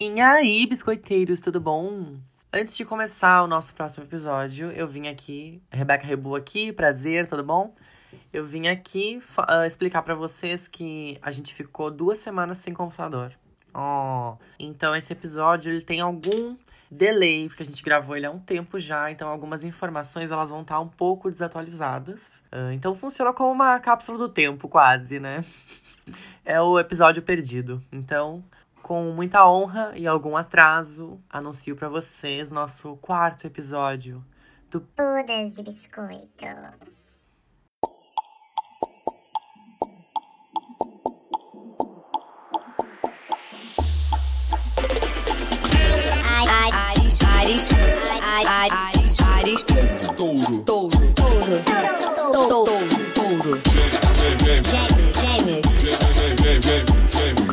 E aí, biscoiteiros, tudo bom? Antes de começar o nosso próximo episódio, eu vim aqui, Rebeca Rebu aqui, prazer, tudo bom? Eu vim aqui uh, explicar para vocês que a gente ficou duas semanas sem computador. Oh, então esse episódio ele tem algum delay, porque a gente gravou ele há um tempo já, então algumas informações elas vão estar um pouco desatualizadas. Uh, então funciona como uma cápsula do tempo, quase, né? é o episódio perdido. Então, com muita honra e algum atraso, anuncio para vocês nosso quarto episódio do Pudas de Biscoito. Ares, Ares, Ares, Ares, touro, touro, touro, touro, touro, gêmeos, gêmeos,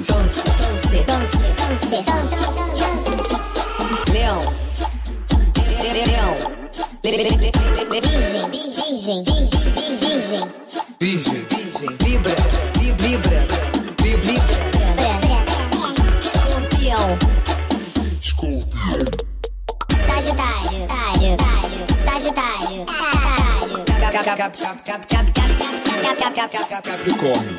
dança, dança, dança, dança, leão, leão, virgem, virgem, virgem, virgem, virgem, libra, libra, libra, escorpião. Sagitário, tário, tário, Sagitário, tário, Capricórnio,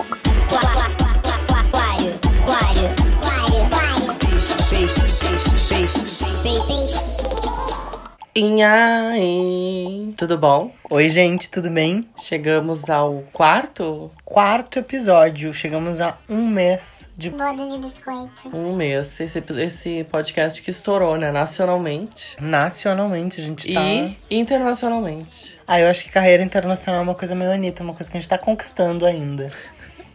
Aí, tudo bom? Oi, gente, tudo bem? Chegamos ao quarto? Quarto episódio. Chegamos a um mês de. Bodas de biscoito. Um mês. Esse, esse podcast que estourou, né? Nacionalmente. Nacionalmente, a gente tá. E internacionalmente. Ah, eu acho que carreira internacional é uma coisa meio Anitta, uma coisa que a gente tá conquistando ainda.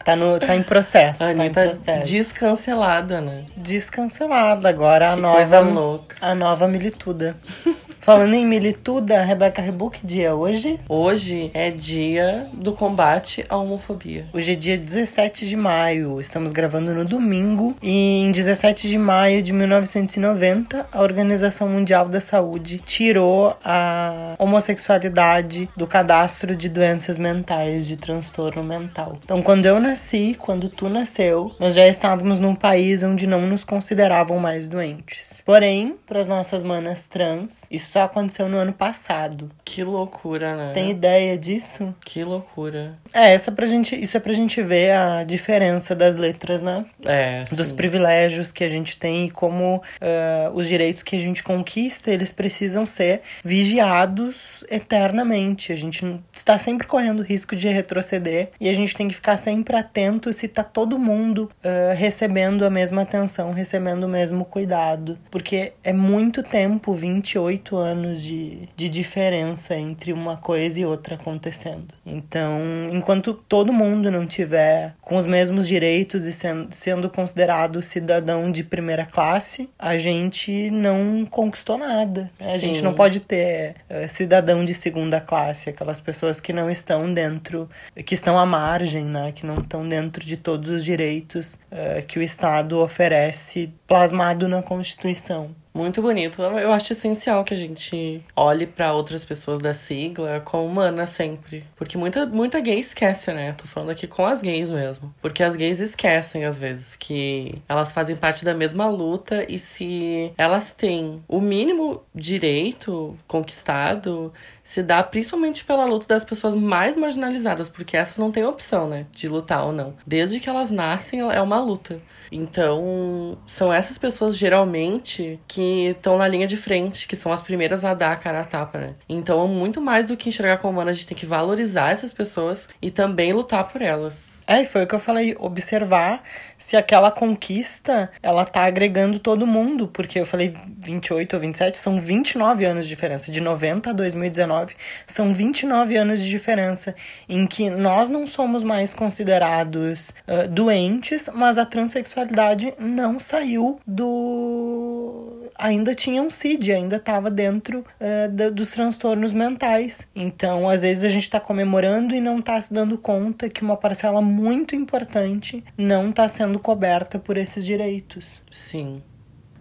Tá, no, tá em processo. A tá em Anitta processo. descancelada, né? Descancelada. Agora a Que nova. coisa louca. A nova milituda. Falando em milituda, Rebeca Rebu, que dia é hoje? Hoje é dia do combate à homofobia. Hoje é dia 17 de maio, estamos gravando no domingo. E em 17 de maio de 1990, a Organização Mundial da Saúde tirou a homossexualidade do cadastro de doenças mentais, de transtorno mental. Então, quando eu nasci, quando tu nasceu, nós já estávamos num país onde não nos consideravam mais doentes. Porém, para as nossas manas trans, isso só aconteceu no ano passado. Que loucura, né? Tem ideia disso? Que loucura. É, essa pra gente, isso é pra gente ver a diferença das letras, né? É, Dos sim. privilégios que a gente tem e como ah, os direitos que a gente conquista, eles precisam ser vigiados eternamente. A gente está sempre correndo risco de retroceder e a gente tem que ficar sempre atento se tá todo mundo ah, recebendo a mesma atenção, recebendo o mesmo cuidado. Porque é muito tempo, 28 anos de, de diferença entre uma coisa e outra acontecendo. Então, enquanto todo mundo não tiver com os mesmos direitos e sendo, sendo considerado cidadão de primeira classe, a gente não conquistou nada. né? A gente não pode ter eh, cidadão de segunda classe, aquelas pessoas que não estão dentro, que estão à margem, né? Que não estão dentro de todos os direitos eh, que o Estado oferece plasmado na Constituição. Muito bonito. Eu acho essencial que a gente olhe pra outras pessoas da sigla como humana sempre. Porque muita, muita gay esquece, né? Tô falando aqui com as gays mesmo. Porque as gays esquecem, às vezes, que elas fazem parte da mesma luta e se elas têm o mínimo direito conquistado, se dá principalmente pela luta das pessoas mais marginalizadas, porque essas não têm opção, né? De lutar ou não. Desde que elas nascem, é uma luta. Então, são essas pessoas geralmente que estão na linha de frente, que são as primeiras a dar a cara a tapa, né? Então, muito mais do que enxergar como humano, a gente tem que valorizar essas pessoas e também lutar por elas. É, e foi o que eu falei, observar se aquela conquista, ela tá agregando todo mundo, porque eu falei 28 ou 27, são 29 anos de diferença, de 90 a 2019, são 29 anos de diferença, em que nós não somos mais considerados ah, doentes, mas a transexualidade não saiu do... Ainda tinha um CID, ainda estava dentro da- dos transtornos mentais. Então, às vezes a gente está comemorando e não está se dando conta que uma parcela muito importante não está sendo coberta por esses direitos. Sim.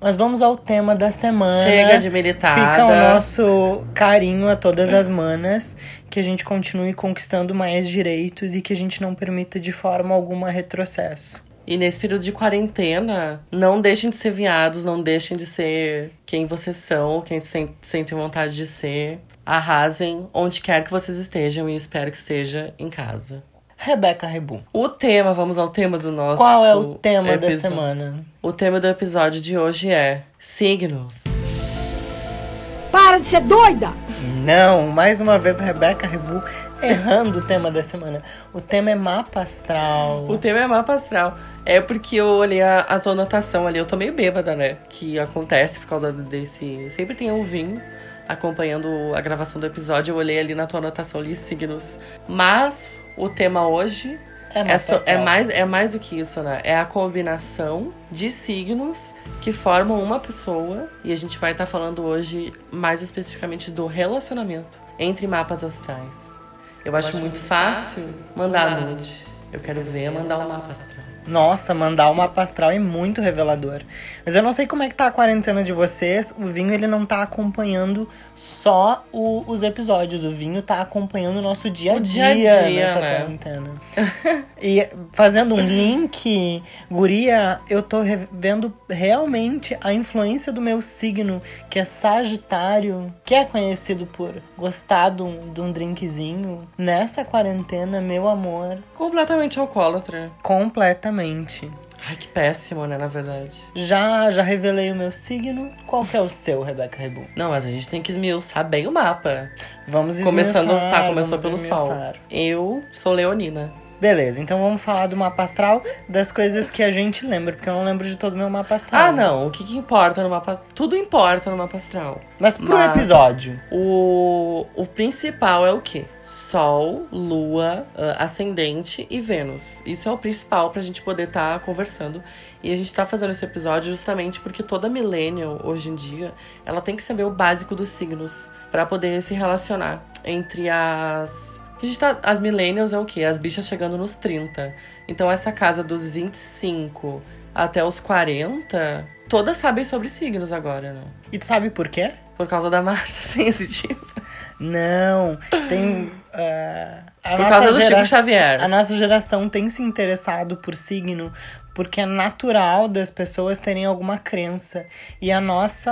Mas vamos ao tema da semana. Chega de militada. Fica o nosso carinho a todas as manas, que a gente continue conquistando mais direitos e que a gente não permita de forma alguma retrocesso. E nesse período de quarentena, não deixem de ser viados, não deixem de ser quem vocês são, quem sen- sentem vontade de ser. Arrasem onde quer que vocês estejam e espero que esteja em casa. Rebeca Rebu. O tema, vamos ao tema do nosso. Qual é o tema da episódio. semana? O tema do episódio de hoje é signos. Para de ser doida! Não, mais uma vez a Rebeca Rebu errando o tema da semana. O tema é mapa astral. O tema é mapa astral. É porque eu olhei a, a tua anotação ali, eu tô meio bêbada, né? Que acontece por causa desse. Sempre tem um vinho acompanhando a gravação do episódio. Eu olhei ali na tua anotação ali signos. Mas o tema hoje É mapa é, só- é mais, é mais do que isso, né? É a combinação de signos que formam uma pessoa. E a gente vai estar falando hoje mais especificamente do relacionamento entre mapas astrais. Eu acho muito fácil mandar nude. Eu quero ver mandar um mapa astral. Nossa, mandar o mapa astral é muito revelador. Mas eu não sei como é que tá a quarentena de vocês. O vinho ele não tá acompanhando só o- os episódios. O vinho tá acompanhando o nosso dia a dia, dia a dia, nessa né? quarentena. e fazendo um link, Guria, eu tô vendo realmente a influência do meu signo, que é Sagitário, que é conhecido por gostar de um, de um drinkzinho. Nessa quarentena, meu amor, Completamente alcoólatra. completamente. Ai, que péssimo, né, na verdade. Já, já revelei o meu signo. Qual que é o seu, Rebeca Rebu? Não, mas a gente tem que esmiuçar bem o mapa. Vamos Começando, esmiuçar, tá, começou pelo sol. esmiuçar. Eu sou leonina. Beleza, então vamos falar do mapa astral, das coisas que a gente lembra, porque eu não lembro de todo o meu mapa astral. Ah, não. O que, que importa no mapa... Tudo importa no mapa astral. Mas pro Mas- episódio. O, o principal é o quê? Sol, Lua, ah, Ascendente e Vênus. Isso é o principal pra gente poder estar conversando. E a gente tá fazendo esse episódio justamente porque toda millennial, hoje em dia, ela tem que saber o básico dos signos pra poder se relacionar entre as. Que A gente tá, as millennials é o quê? As bichas chegando nos 30. Então essa casa dos 25 até os 40, todas sabem sobre signos agora, né? E tu sabe por quê? Por causa da Marta sensitiva. Não, tem. a Por causa do Chico Xavier. A nossa geração tem se interessado por signo porque é natural das pessoas terem alguma crença. E a nossa,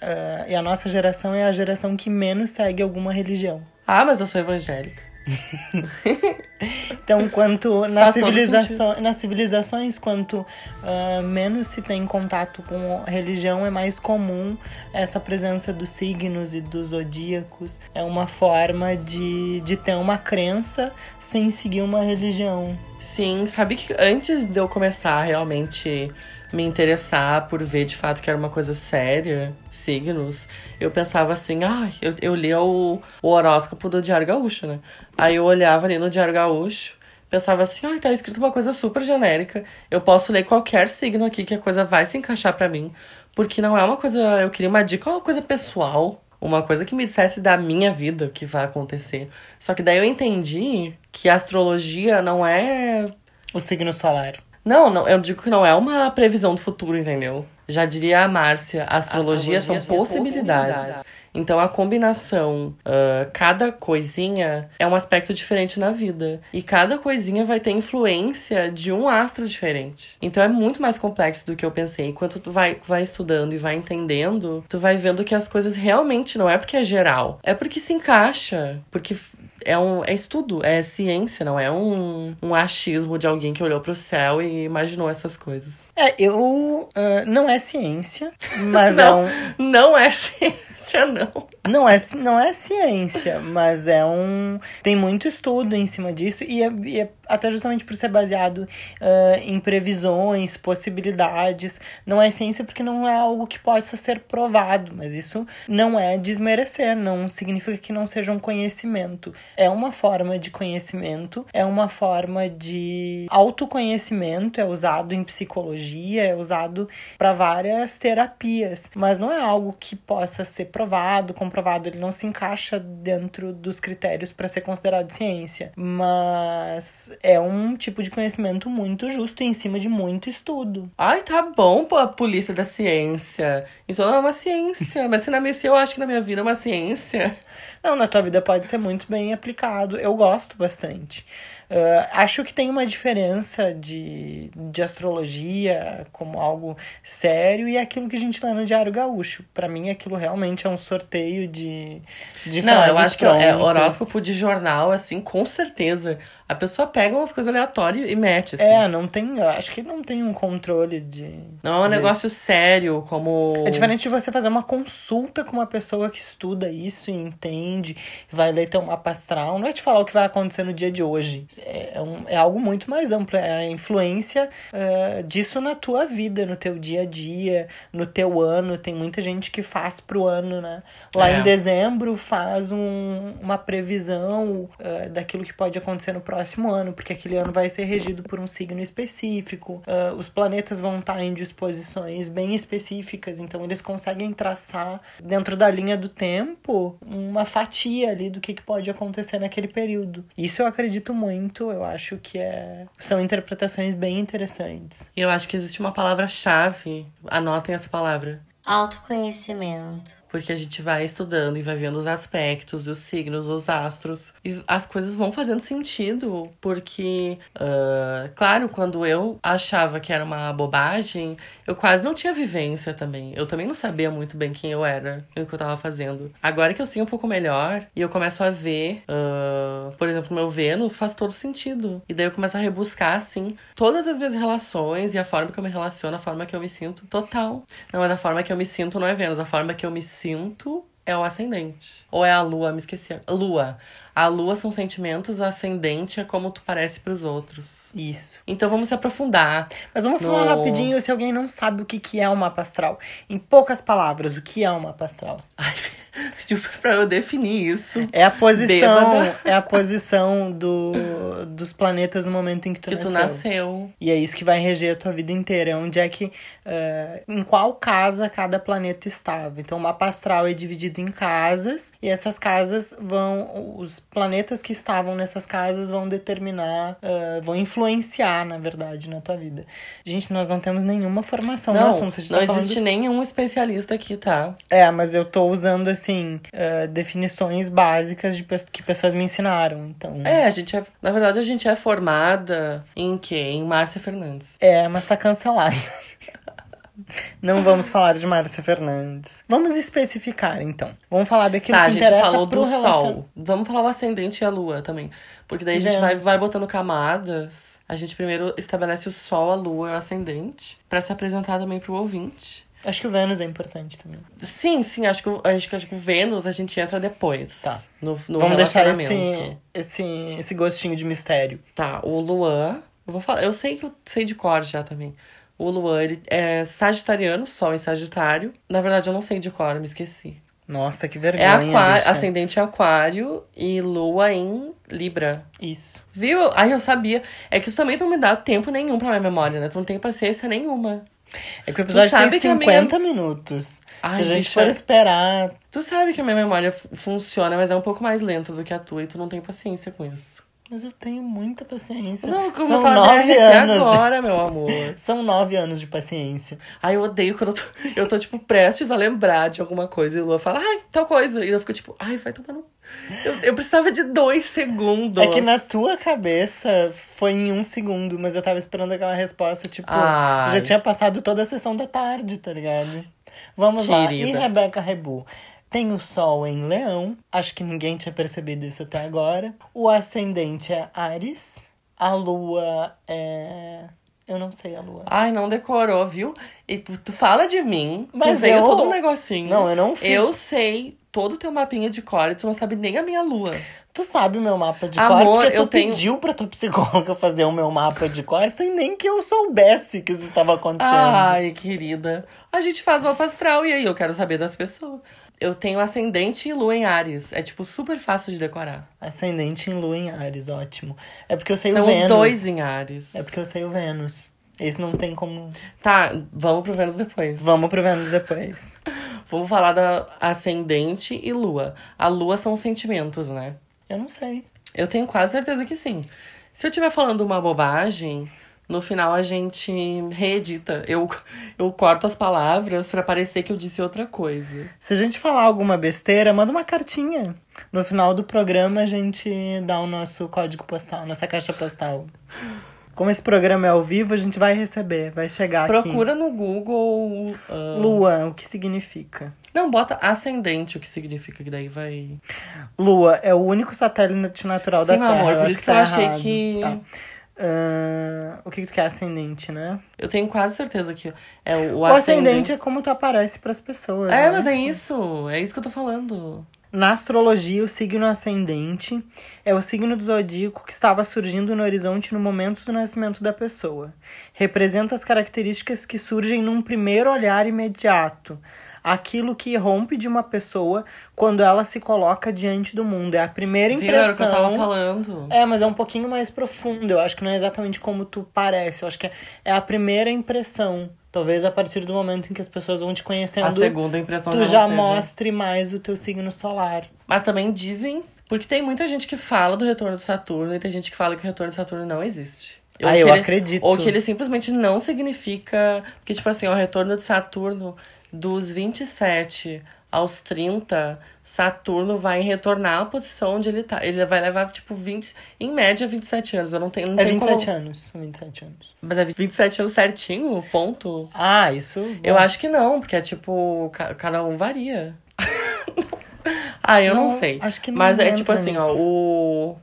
ah, e a nossa geração é a geração que menos segue alguma religião. Ah, mas eu sou evangélica. Então, quanto nas, civilizações, nas civilizações, quanto ah, menos se tem contato com religião, é mais comum essa presença dos signos e dos zodíacos. É uma forma de, de ter uma crença sem seguir uma religião. Sim, sabe que antes de eu começar realmente me interessar por ver de fato que era uma coisa séria, signos, eu pensava assim, ah, eu, eu lia o, o horóscopo do Diário Gaúcho, né? Aí eu olhava ali no Diário Gaúcho, pensava assim, ah, tá escrito uma coisa super genérica, eu posso ler qualquer signo aqui que a coisa vai se encaixar pra mim, porque não é uma coisa, eu queria uma dica, é uma coisa pessoal. Uma coisa que me dissesse da minha vida o que vai acontecer. Só que daí eu entendi que a astrologia não é O signo solar. Não, não, eu digo que não é uma previsão do futuro, entendeu? Já diria a Márcia, a astrologia, Astrologia são são possibilidades. possibilidades. Então a combinação, ah, cada coisinha é um aspecto diferente na vida. E cada coisinha vai ter influência de um astro diferente. Então é muito mais complexo do que eu pensei. Enquanto tu vai, vai estudando e vai entendendo, tu vai vendo que as coisas realmente não é porque é geral. É porque se encaixa. Porque é um é estudo, é ciência, não é um, um achismo de alguém que olhou pro céu e imaginou essas coisas. É, eu. ah, não é ciência, mas é Não. um. Não é ciência, não. Não é, não é ciência, mas é um. Tem muito estudo em cima disso, e é, e é até justamente por ser baseado ah, em previsões, possibilidades. Não é ciência porque não é algo que possa ser provado, mas isso não é desmerecer, não significa que não seja um conhecimento. É uma forma de conhecimento, é uma forma de autoconhecimento, é usado em psicologia, é usado para várias terapias, mas não é algo que possa ser provado, comprovado, ele não se encaixa dentro dos critérios para ser considerado ciência, mas é um tipo de conhecimento muito justo em cima de muito estudo. Ai, tá bom, pô, a polícia da ciência. Então não é uma ciência. Mas se na minha, se eu acho que na minha vida é uma ciência. Não, na tua vida pode ser muito bem aplicado. Eu gosto bastante. Ah, acho que tem uma diferença de, de astrologia como algo sério e aquilo que a gente lê no Diário Gaúcho. Pra mim, aquilo realmente é um sorteio de, de Não, eu acho que é prontas. horóscopo de jornal, assim, com certeza. A pessoa pega umas coisas aleatórias e mete, assim. É, não tem. eu Acho que não tem um controle de. Não é um de- negócio sério, como. É diferente de você fazer uma consulta com uma pessoa que estuda isso e entende, vai ler teu mapa astral, não vai te falar o que vai acontecer no dia de hoje. É, é um- é algo muito mais amplo, é a influência eh, disso na tua vida, no teu dia a dia, no teu ano. Tem muita gente que faz pro ano, né? Lá É. em dezembro faz um- uma previsão eh, daquilo que pode acontecer no próximo ano, porque aquele ano vai ser regido por um signo específico. Eh, os planetas vão estar em disposições bem específicas, então eles conseguem traçar dentro da linha do tempo uma fatia ali do que, que pode acontecer naquele período. Isso eu acredito muito, eu acho que é são interpretações bem interessantes. E eu acho que existe uma palavra-chave. Anotem essa palavra. Autoconhecimento. Porque a gente vai estudando e vai vendo os aspectos, os signos, os astros. E as coisas vão fazendo sentido. Porque, ah, claro, quando eu achava que era uma bobagem, eu quase não tinha vivência também. Eu também não sabia muito bem quem eu era e o que eu tava fazendo. Agora que eu sei um pouco melhor e eu começo a ver, ah, por exemplo, meu Vênus faz todo sentido. E daí eu começo a rebuscar, assim, todas as minhas relações e a forma que eu me relaciono, a forma que eu me sinto, total. Não, mas a forma que eu me sinto não é Vênus, a forma que eu me sinto é o ascendente. Ou é a lua, me esqueci. Lua. A lua são sentimentos, o ascendente é como tu parece pros outros. Isso. Então vamos se aprofundar. Mas vamos falar No- rapidinho se alguém não sabe o que, é um mapa astral. Em poucas palavras, o que é um mapa astral? Ai, pediu pra eu definir isso. É a posição, Bêbada. é a posição do, dos planetas no momento em que tu Que tu nasceu. nasceu. E é isso que vai reger a tua vida inteira. É onde é que. eh, em qual casa cada planeta estava. Então, o mapa astral é dividido em casas. E essas casas vão. Os planetas que estavam nessas casas vão determinar. eh, vão influenciar, na verdade, na tua vida. Gente, nós não temos nenhuma formação no Não, assunto. A gente não tá falando- existe nenhum especialista aqui, tá? É, mas eu tô usando, assim, eh, definições básicas de pe- que pessoas me ensinaram. Então. É, a gente é. Na verdade, a gente é formada em quê? Em Márcia Fernandes. É, mas tá cancelado. Não vamos falar de Márcia Fernandes. Vamos especificar, então. Vamos falar daquilo Tá, a que gente interessa falou pro do relacion- Sol. Vamos falar o ascendente e a lua também. Porque daí a gente vai, vai botando camadas. A gente primeiro estabelece o Sol, a lua e o ascendente. Pra se apresentar também pro ouvinte. Acho que o Vênus é importante também. Sim, sim, acho que, acho que, acho que o Vênus a gente entra depois. Tá. No, no Vamos deixar esse, esse, esse gostinho de mistério. Tá, o Luan. Eu vou falar. Eu sei que eu sei de cor já também. O Luan, ele é sagitariano, Sol em Sagitário. Na verdade, eu não sei de cor, me esqueci. Nossa, que É vergonha. aquário, bicha. ascendente aquário e lua em Libra. Isso. Viu? Ai, eu sabia. É que isso também não me dá tempo nenhum pra minha memória, né? Tu não tem paciência nenhuma. É que o episódio sabe tem que a 50 minutos. Ai, Se a gente bicha. for esperar. Tu sabe que a minha memória funciona, mas é um pouco mais lenta do que a tua e tu não tem paciência com isso. Mas eu tenho muita paciência. Não, eu São nove anos. de- agora, meu amor. São nove anos de paciência. Ai, eu odeio quando eu tô, eu tô, tipo, prestes a lembrar de alguma coisa e o Lua fala, ai, tal coisa. E eu fico, tipo, ai, vai tomar no... Eu, eu precisava de dois segundos. É que na tua cabeça foi em um segundo, mas eu tava esperando aquela resposta, tipo, Ai. já tinha passado toda a sessão da tarde, tá ligado? Vamos lá. E Querida. Rebeca Rebu? Tem o Sol em Leão, acho que ninguém tinha percebido isso até agora. O ascendente é Ares, a Lua é. Eu não sei a Lua. Ai, não decorou, viu? E tu, tu fala de mim, Mas tu veio eu- todo um negocinho. Não, eu não fiz. Eu sei todo o teu mapinha de cor e tu não sabe nem a minha lua. Tu sabe o meu mapa de Amor, cor, tu eu tenho- pediu pra tua psicóloga fazer o meu mapa de cor sem nem que eu soubesse que isso estava acontecendo. Ai, querida. A gente faz mapa astral e aí eu quero saber das pessoas. Eu tenho ascendente e lua em Ares. É, tipo, super fácil de decorar. Ascendente em Lua em Ares, ótimo. É porque eu sei São o Vênus. os dois em Ares. É porque eu sei o Vênus. Esse não tem como. Tá, vamos pro Vênus depois. Vamos pro Vênus depois. Vamos falar da ascendente e lua. A lua são sentimentos, né? Eu não sei. Eu tenho quase certeza que sim. Se eu estiver falando uma bobagem, no final a gente reedita. Eu, eu corto as palavras pra parecer que eu disse outra coisa. Se a gente falar alguma besteira, manda uma cartinha. No final do programa a gente dá o nosso código postal, nossa caixa postal. Como esse programa é ao vivo, a gente vai receber, vai chegar Procura no Google. aqui. ah, Lua, o que significa? Não, bota ascendente, o que significa que daí vai. Lua é o único satélite natural da Sim, meu Terra. amor, por isso que eu tá achei errado. que- Tá. Ah, o que que tu quer ascendente, né? Eu tenho quase certeza que é o, o O ascendente é como tu aparece pras pessoas. É, né? mas é isso. É isso que eu tô falando. Na astrologia, o signo ascendente é o signo do zodíaco que estava surgindo no horizonte no momento do nascimento da pessoa. Representa as características que surgem num primeiro olhar imediato. Aquilo que rompe de uma pessoa quando ela se coloca diante do mundo. É a primeira Viu? Era o que eu impressão. tava falando. É, mas é um pouquinho mais profundo. Eu acho que não é exatamente como tu parece. Eu acho que é, é a primeira impressão. Talvez a partir do momento em que as pessoas vão te conhecendo, A segunda impressão tu já seja. mostre mais o teu signo solar. Mas também dizem. Porque tem muita gente que fala do retorno de Saturno e tem gente que fala que o retorno de Saturno não existe. Ah, eu ele- acredito. Ou que ele simplesmente não significa. Porque, tipo assim, o retorno de Saturno dos 27 aos 30, Saturno vai retornar à posição onde ele tá. Ele vai levar, tipo, 20. Em média, 27 anos. Eu não tenho. Não É tem 27 como... anos. São 27 anos. Mas é 27 anos certinho, ponto. Ah, isso. Eu acho que não, porque é tipo, ca- cada um varia. ah, eu não, Não, sei. acho que não Mas é tipo assim, ó, nisso.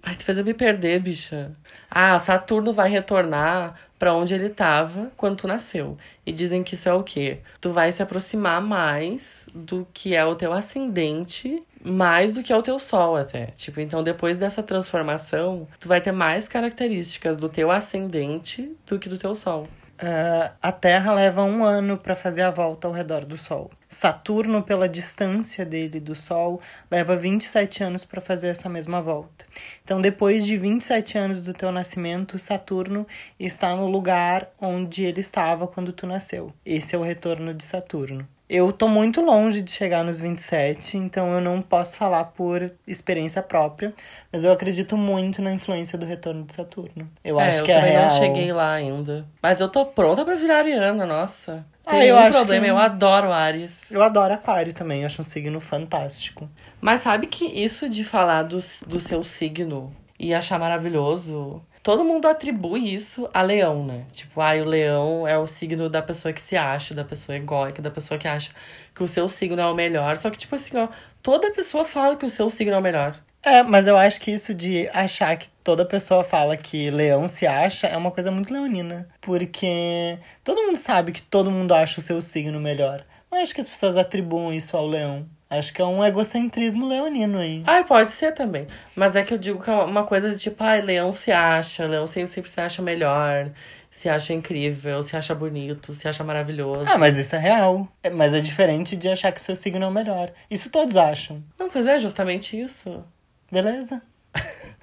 Ai, tu fez eu me perder, bicha. Ah, Saturno vai retornar pra onde ele tava quando tu nasceu. E dizem que isso é o quê? Tu vai se aproximar mais do que é o teu ascendente, mais do que é o teu sol até. Tipo, então depois dessa transformação, tu vai ter mais características do teu ascendente do que do teu sol. Ah, a Terra leva um ano para fazer a volta ao redor do Sol. Saturno, pela distância dele do Sol, leva 27 anos para fazer essa mesma volta. Então, depois de 27 anos do teu nascimento, Saturno está no lugar onde ele estava quando tu nasceu. Esse é o retorno de Saturno. Eu tô muito longe de chegar nos 27, então eu não posso falar por experiência própria, mas eu acredito muito na influência do retorno de Saturno. Eu é, acho eu que é também real. não cheguei lá ainda. Mas eu tô pronta pra virar Ariana, nossa. Ah, Tem eu nenhum acho problema, que- eu adoro Ares. Eu adoro Aquário também, acho um signo fantástico. Mas sabe que isso de falar do, do seu signo e achar maravilhoso, todo mundo atribui isso a leão, né? Tipo, ai, o leão é o signo da pessoa que se acha, da pessoa egóica, da pessoa que acha que o seu signo é o melhor. Só que, tipo assim, ó, toda pessoa fala que o seu signo é o melhor. É, mas eu acho que isso de achar que toda pessoa fala que leão se acha é uma coisa muito leonina. Porque todo mundo sabe que todo mundo acha o seu signo melhor. Não acho que as pessoas atribuam isso ao leão. Acho que é um egocentrismo leonino aí. Ai, pode ser também. Mas é que eu digo que é uma coisa de tipo, ai, leão se acha, leão sempre, sempre se acha melhor, se acha incrível, se acha bonito, se acha maravilhoso. Ah, mas isso é real. É, mas é diferente de achar que o seu signo é o melhor. Isso todos acham. Não, pois é, justamente isso. Beleza?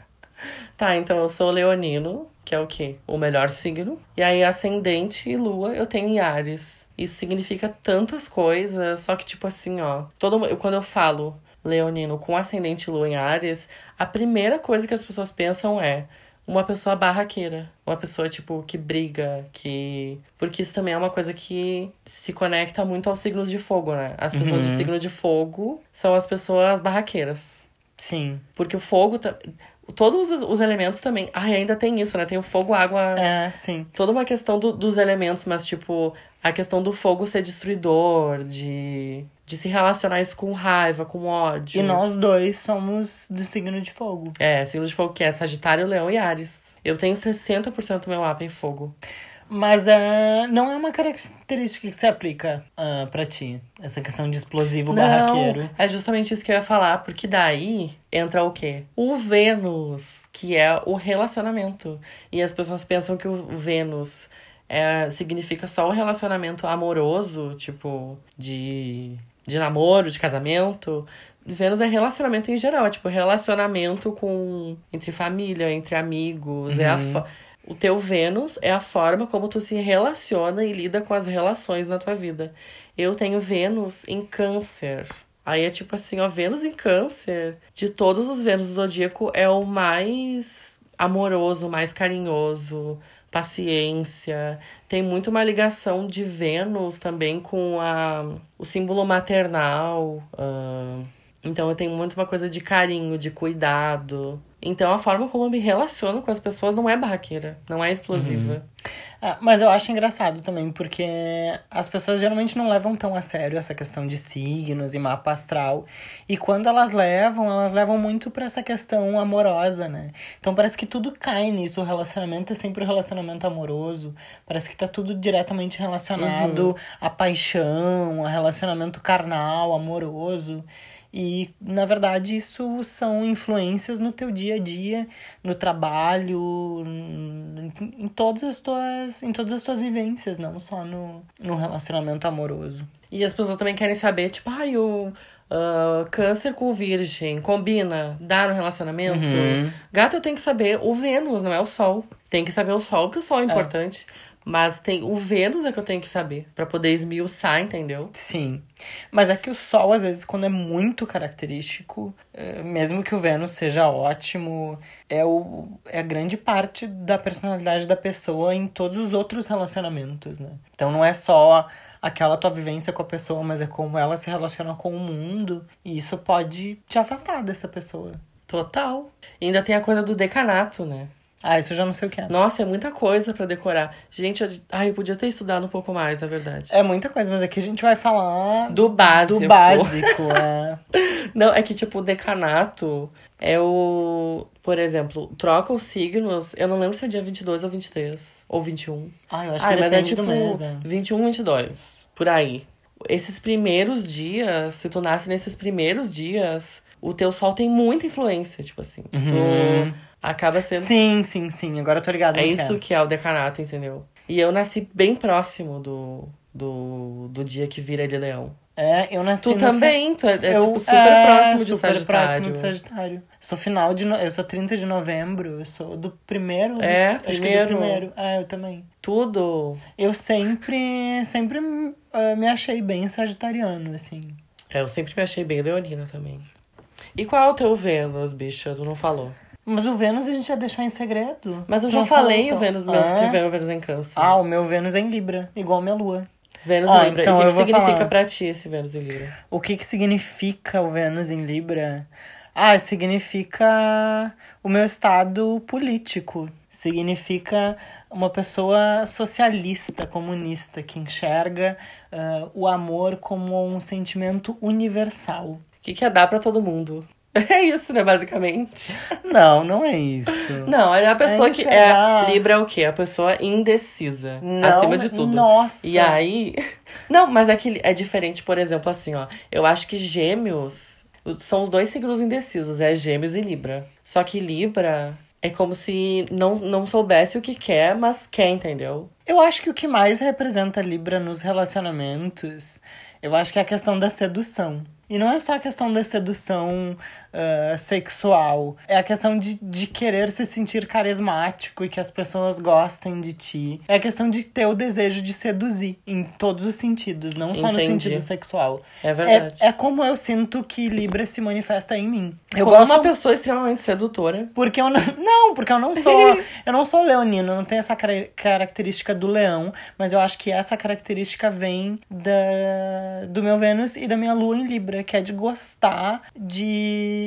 Tá, então eu sou leonino, que é o quê? O melhor signo. E aí, ascendente e lua, eu tenho em Ares. Isso significa tantas coisas, só que, tipo assim, ó. Todo, quando eu falo leonino com ascendente e lua em Ares, a primeira coisa que as pessoas pensam é uma pessoa barraqueira. Uma pessoa, tipo, que briga, que. Porque isso também é uma coisa que se conecta muito aos signos de fogo, né? As pessoas de signo de fogo são as pessoas barraqueiras. Sim. Porque o fogo. Todos os, os elementos também. Ai, ainda tem isso, né? Tem o fogo, água. É, sim. Toda uma questão do- dos elementos, mas, tipo, a questão do fogo ser destruidor, de. de se relacionar isso com raiva, com ódio. E nós dois somos do signo de fogo. É, signo de fogo que é Sagitário, Leão e Ares. Eu tenho 60% do meu mapa em fogo. Mas é, não é uma característica que se aplica ah, pra ti. Essa questão de explosivo barraqueiro. Não, é justamente isso que eu ia falar, porque daí entra o quê? O Vênus, que é o relacionamento. E as pessoas pensam que o Vênus é, significa só o relacionamento amoroso, tipo, de, de namoro, de casamento. Vênus é relacionamento em geral, é tipo relacionamento com entre família, entre amigos, é a fo- o teu Vênus é a forma como tu se relaciona e lida com as relações na tua vida. Eu tenho Vênus em Câncer. Aí é tipo assim, ó, Vênus em Câncer, de todos os Vênus do zodíaco, é o mais amoroso, mais carinhoso, paciência. Tem muito uma ligação de Vênus também com a, o símbolo maternal. ah, então eu tenho muito uma coisa de carinho, de cuidado. Então a forma como eu me relaciono com as pessoas não é barraqueira, não é explosiva. Ah, mas eu acho engraçado também, porque as pessoas geralmente não levam tão a sério essa questão de signos e mapa astral. E quando elas levam, elas levam muito pra essa questão amorosa, né? Então parece que tudo cai nisso. O relacionamento é sempre um relacionamento amoroso. Parece que tá tudo diretamente relacionado à paixão, a relacionamento carnal, amoroso. E, na verdade, isso são influências no teu dia a dia, no trabalho, em, em todas as tuas, em todas as tuas vivências, não só no, no relacionamento amoroso. E as pessoas também querem saber, tipo, ai, o ah, câncer com virgem, combina, dá no relacionamento. Uhum. Gata, eu tenho que saber o Vênus, não é o Sol. Tem que saber o Sol, que o Sol é importante. Mas tem o Vênus é que eu tenho que saber, pra poder esmiuçar, entendeu? Sim. Mas é que o Sol, às vezes, quando é muito característico, é, mesmo que o Vênus seja ótimo, é, o, é a grande parte da personalidade da pessoa em todos os outros relacionamentos, né? Então não é só aquela tua vivência com a pessoa, mas é como ela se relaciona com o mundo. E isso pode te afastar dessa pessoa. Total. E ainda tem a coisa do decanato, né? Ah, isso eu já não sei o que é. Nossa, é muita coisa pra decorar. Gente, eu, ai, eu podia ter estudado um pouco mais, na verdade. É muita coisa, mas aqui a gente vai falar Do básico. do básico. é. Não, é que, tipo, o decanato é o. Por exemplo, troca os signos. Eu não lembro se é dia 22 ou 23. Ou 21. Ah, eu acho Ai, que mas é tipo do mês. É. 21, 22. Por aí. Esses primeiros dias, se tu nasce nesses primeiros dias, o teu sol tem muita influência, tipo assim. Uhum. Tu acaba sendo. Sim, sim, sim. Agora eu tô ligado. É isso que é o decanato, entendeu? E eu nasci bem próximo do, do, do dia que vira ele leão. É, eu nasci Tu também, tu é, é, Eu- tipo super é, próximo de super Sagitário. próximo de Sagitário. Sou final de. no- Eu sou 30 de novembro. Eu sou do primeiro. É, acho que é primeiro. do primeiro. É, eu também. Tudo. Eu sempre. Sempre eh, me achei bem sagitariano, assim. É, eu sempre me achei bem leonina também. E qual é o teu Vênus, bicha? Tu não falou. Mas o Vênus a gente ia deixar em segredo. Mas eu já falei falou, o Vênus, então. meu, Ah, que é? Vênus, Vênus em câncer. Ah, o meu Vênus é em Libra, igual minha lua. Vênus Ó, em Libra. então e o que, que significa falar. pra ti esse Vênus em Libra? O que que significa o Vênus em Libra? Ah, significa o meu estado político. Significa uma pessoa socialista, comunista, que enxerga ah, o amor como um sentimento universal. O que, que é dar pra todo mundo? É isso, né, basicamente. Não, não é isso. Não, é a pessoa É que é. Libra é o quê? A pessoa indecisa. Não, acima de tudo. Nossa. E aí. Não, mas é que é diferente, por exemplo, assim, ó. Eu acho que gêmeos são os dois signos indecisos, é gêmeos e Libra. Só que Libra é como se não, não soubesse o que quer, mas quer, entendeu? Eu acho que o que mais representa Libra nos relacionamentos, eu acho que é a questão da sedução. E não é só a questão da sedução ah, sexual, é a questão de, de querer se sentir carismático e que as pessoas gostem de ti. É a questão de ter o desejo de seduzir em todos os sentidos, não só no Entendi. sentido sexual. É verdade. É, é como eu sinto que Libra se manifesta em mim. Eu Como gosto uma pessoa extremamente sedutora. porque eu não. Não, porque eu não sou. eu não sou leonino, eu não tenho essa cara- característica do leão, mas eu acho que essa característica vem da, do meu Vênus e da minha lua em Libra, que é de gostar de.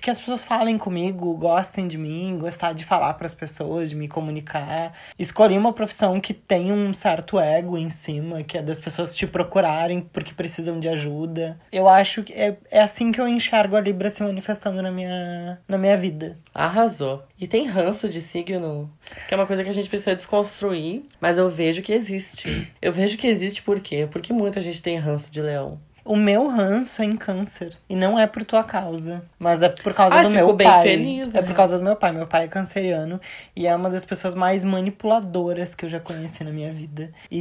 Que as pessoas falem comigo, gostem de mim, gostar de falar pras pessoas, de me comunicar. Escolhi uma profissão que tem um certo ego em cima, que é das pessoas te procurarem porque precisam de ajuda. Eu acho que é, é assim que eu enxergo a Libra se manifestando na minha, na minha vida. Arrasou. E tem ranço de signo, que é uma coisa que a gente precisa desconstruir, mas eu vejo que existe. Eu vejo que existe por quê? Porque muita gente tem ranço de leão. O meu ranço é em câncer. E não é por tua causa. Mas é por causa Ai, do meu bem pai. feliz, né? É por causa do meu pai. Meu pai é canceriano. E é uma das pessoas mais manipuladoras que eu já conheci na minha vida. E,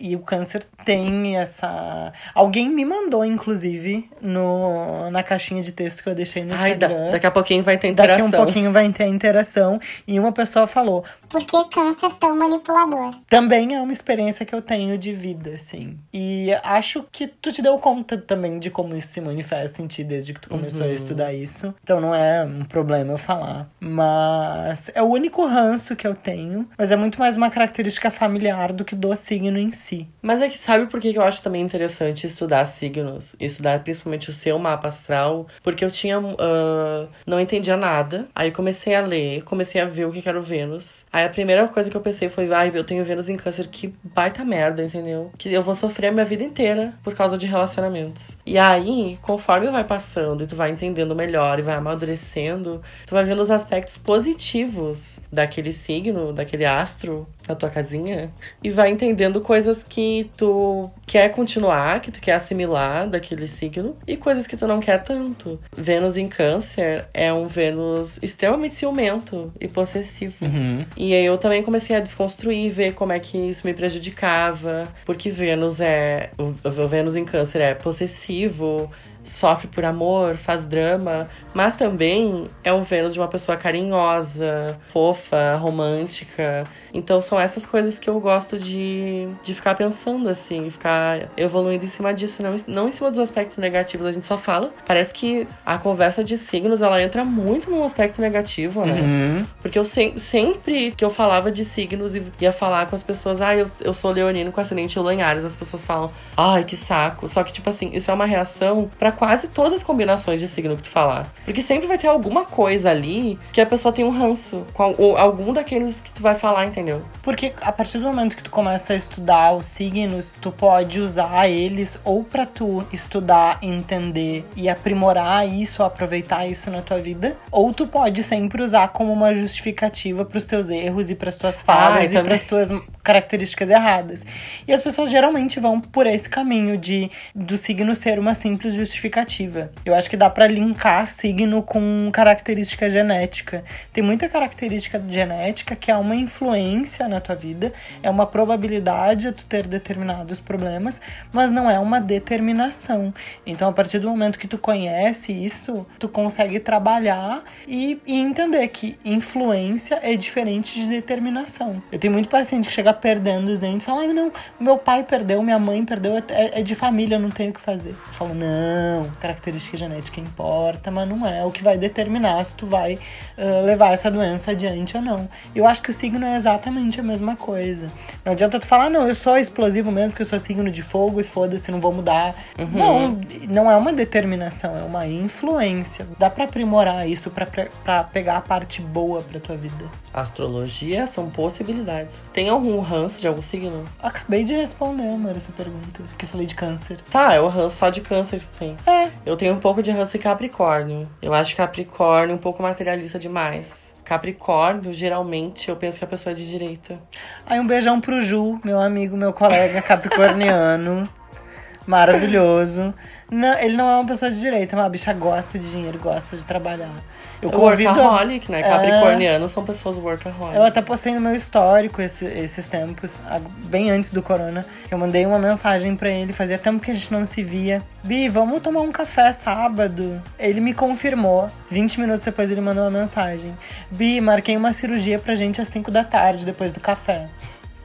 e, e o câncer tem essa. Alguém me mandou, inclusive, no, na caixinha de texto que eu deixei no Ai, da- Instagram. daqui a pouquinho vai ter Daqui interação. um pouquinho vai ter a interação. E uma pessoa falou: Por que câncer tão manipulador? também é uma experiência que eu tenho de vida, assim. E acho que tu te deu conta conta também de como isso se manifesta em ti desde que tu começou a estudar isso. Então não é um problema eu falar. Mas é o único ranço que eu tenho. Mas é muito mais uma característica familiar do que do signo em si. Mas é que sabe por que eu acho também interessante estudar signos? Estudar principalmente o seu mapa astral? Porque eu tinha. ah, não entendia nada. Aí comecei a ler, comecei a ver o que era o Vênus. Aí a primeira coisa que eu pensei foi: ai, eu tenho Vênus em Câncer, que baita merda, entendeu? Que eu vou sofrer a minha vida inteira por causa de relacionamentos. E aí, conforme vai passando e tu vai entendendo melhor e vai amadurecendo, tu vai vendo os aspectos positivos daquele signo, daquele astro na tua casinha e vai entendendo coisas que tu quer continuar, que tu quer assimilar daquele signo e coisas que tu não quer tanto. Vênus em Câncer é um Vênus extremamente ciumento e possessivo. E aí eu também comecei a desconstruir, ver como é que isso me prejudicava, porque Vênus é o o Vênus em Câncer é possessivo, sofre por amor, faz drama, mas também é um Vênus de uma pessoa carinhosa, fofa, romântica. Então são essas coisas que eu gosto de, de ficar pensando, assim, ficar evoluindo em cima disso, não, não em cima dos aspectos negativos. A gente só fala. Parece que a conversa de signos ela entra muito num aspecto negativo, né? Porque eu se- sempre que eu falava de signos e ia falar com as pessoas, ah, eu, eu sou leonino com ascendente em Lanhares, as pessoas falam, ai, que saco. Só que, tipo assim, isso é uma reação pra quase todas as combinações de signo que tu falar. Porque sempre vai ter alguma coisa ali que a pessoa tem um ranço com algum daqueles que tu vai falar, entendeu? Porque a partir do momento que tu começa a estudar os signos, tu pode usar eles ou pra tu estudar, entender e aprimorar isso, aproveitar isso na tua vida, ou tu pode sempre usar como uma justificativa pros teus erros e pras tuas falhas Ah, e também- pras tuas características erradas. E as pessoas geralmente vão por esse caminho de do signo ser uma simples justificativa. Eu acho que dá pra linkar signo com característica genética. Tem muita característica genética que é uma influência na tua vida, é uma probabilidade a tu ter determinados problemas, mas não é uma determinação. Então, a partir do momento que tu conhece isso, tu consegue trabalhar e, e entender que influência é diferente de determinação. Eu tenho muito paciente que chega perdendo os dentes e fala: ah, não, meu pai perdeu, minha mãe perdeu, é, é de família, eu não tenho o que fazer. Eu falo: não, característica genética importa, mas não é o que vai determinar se tu vai ah, levar essa doença adiante ou não. Eu acho que o signo é exatamente a mesma coisa. Não adianta tu falar, não, eu sou explosivo mesmo, porque eu sou signo de fogo e foda-se, não vou mudar. Não, não é uma determinação, é uma influência. Dá pra aprimorar isso pra pegar a parte boa pra tua vida. Astrologia são possibilidades. Tem algum ranço de algum signo? Acabei de responder, amor, essa pergunta, que eu falei de câncer. Tá, é o ranço só de câncer que tu tem. É, Eu tenho um pouco de ranço em Capricórnio. Eu acho Capricórnio um pouco materialista demais. Capricórnio, geralmente, eu penso que a pessoa é de direita. Aí um beijão pro Ju, meu amigo, meu colega capricorniano. maravilhoso. Não, ele não é uma pessoa de direita, mas a bicha gosta de dinheiro, gosta de trabalhar. Eu convido. workaholic, né? É. Capricornianos são pessoas workaholic. Eu até postei no meu histórico esse- esses tempos, bem antes do corona. que Eu mandei uma mensagem pra ele, fazia tempo que a gente não se via. Bi, vamos tomar um café sábado? Ele me confirmou. 20 minutos depois ele mandou uma mensagem. Bi, marquei uma cirurgia pra gente às 5 da tarde, depois do café.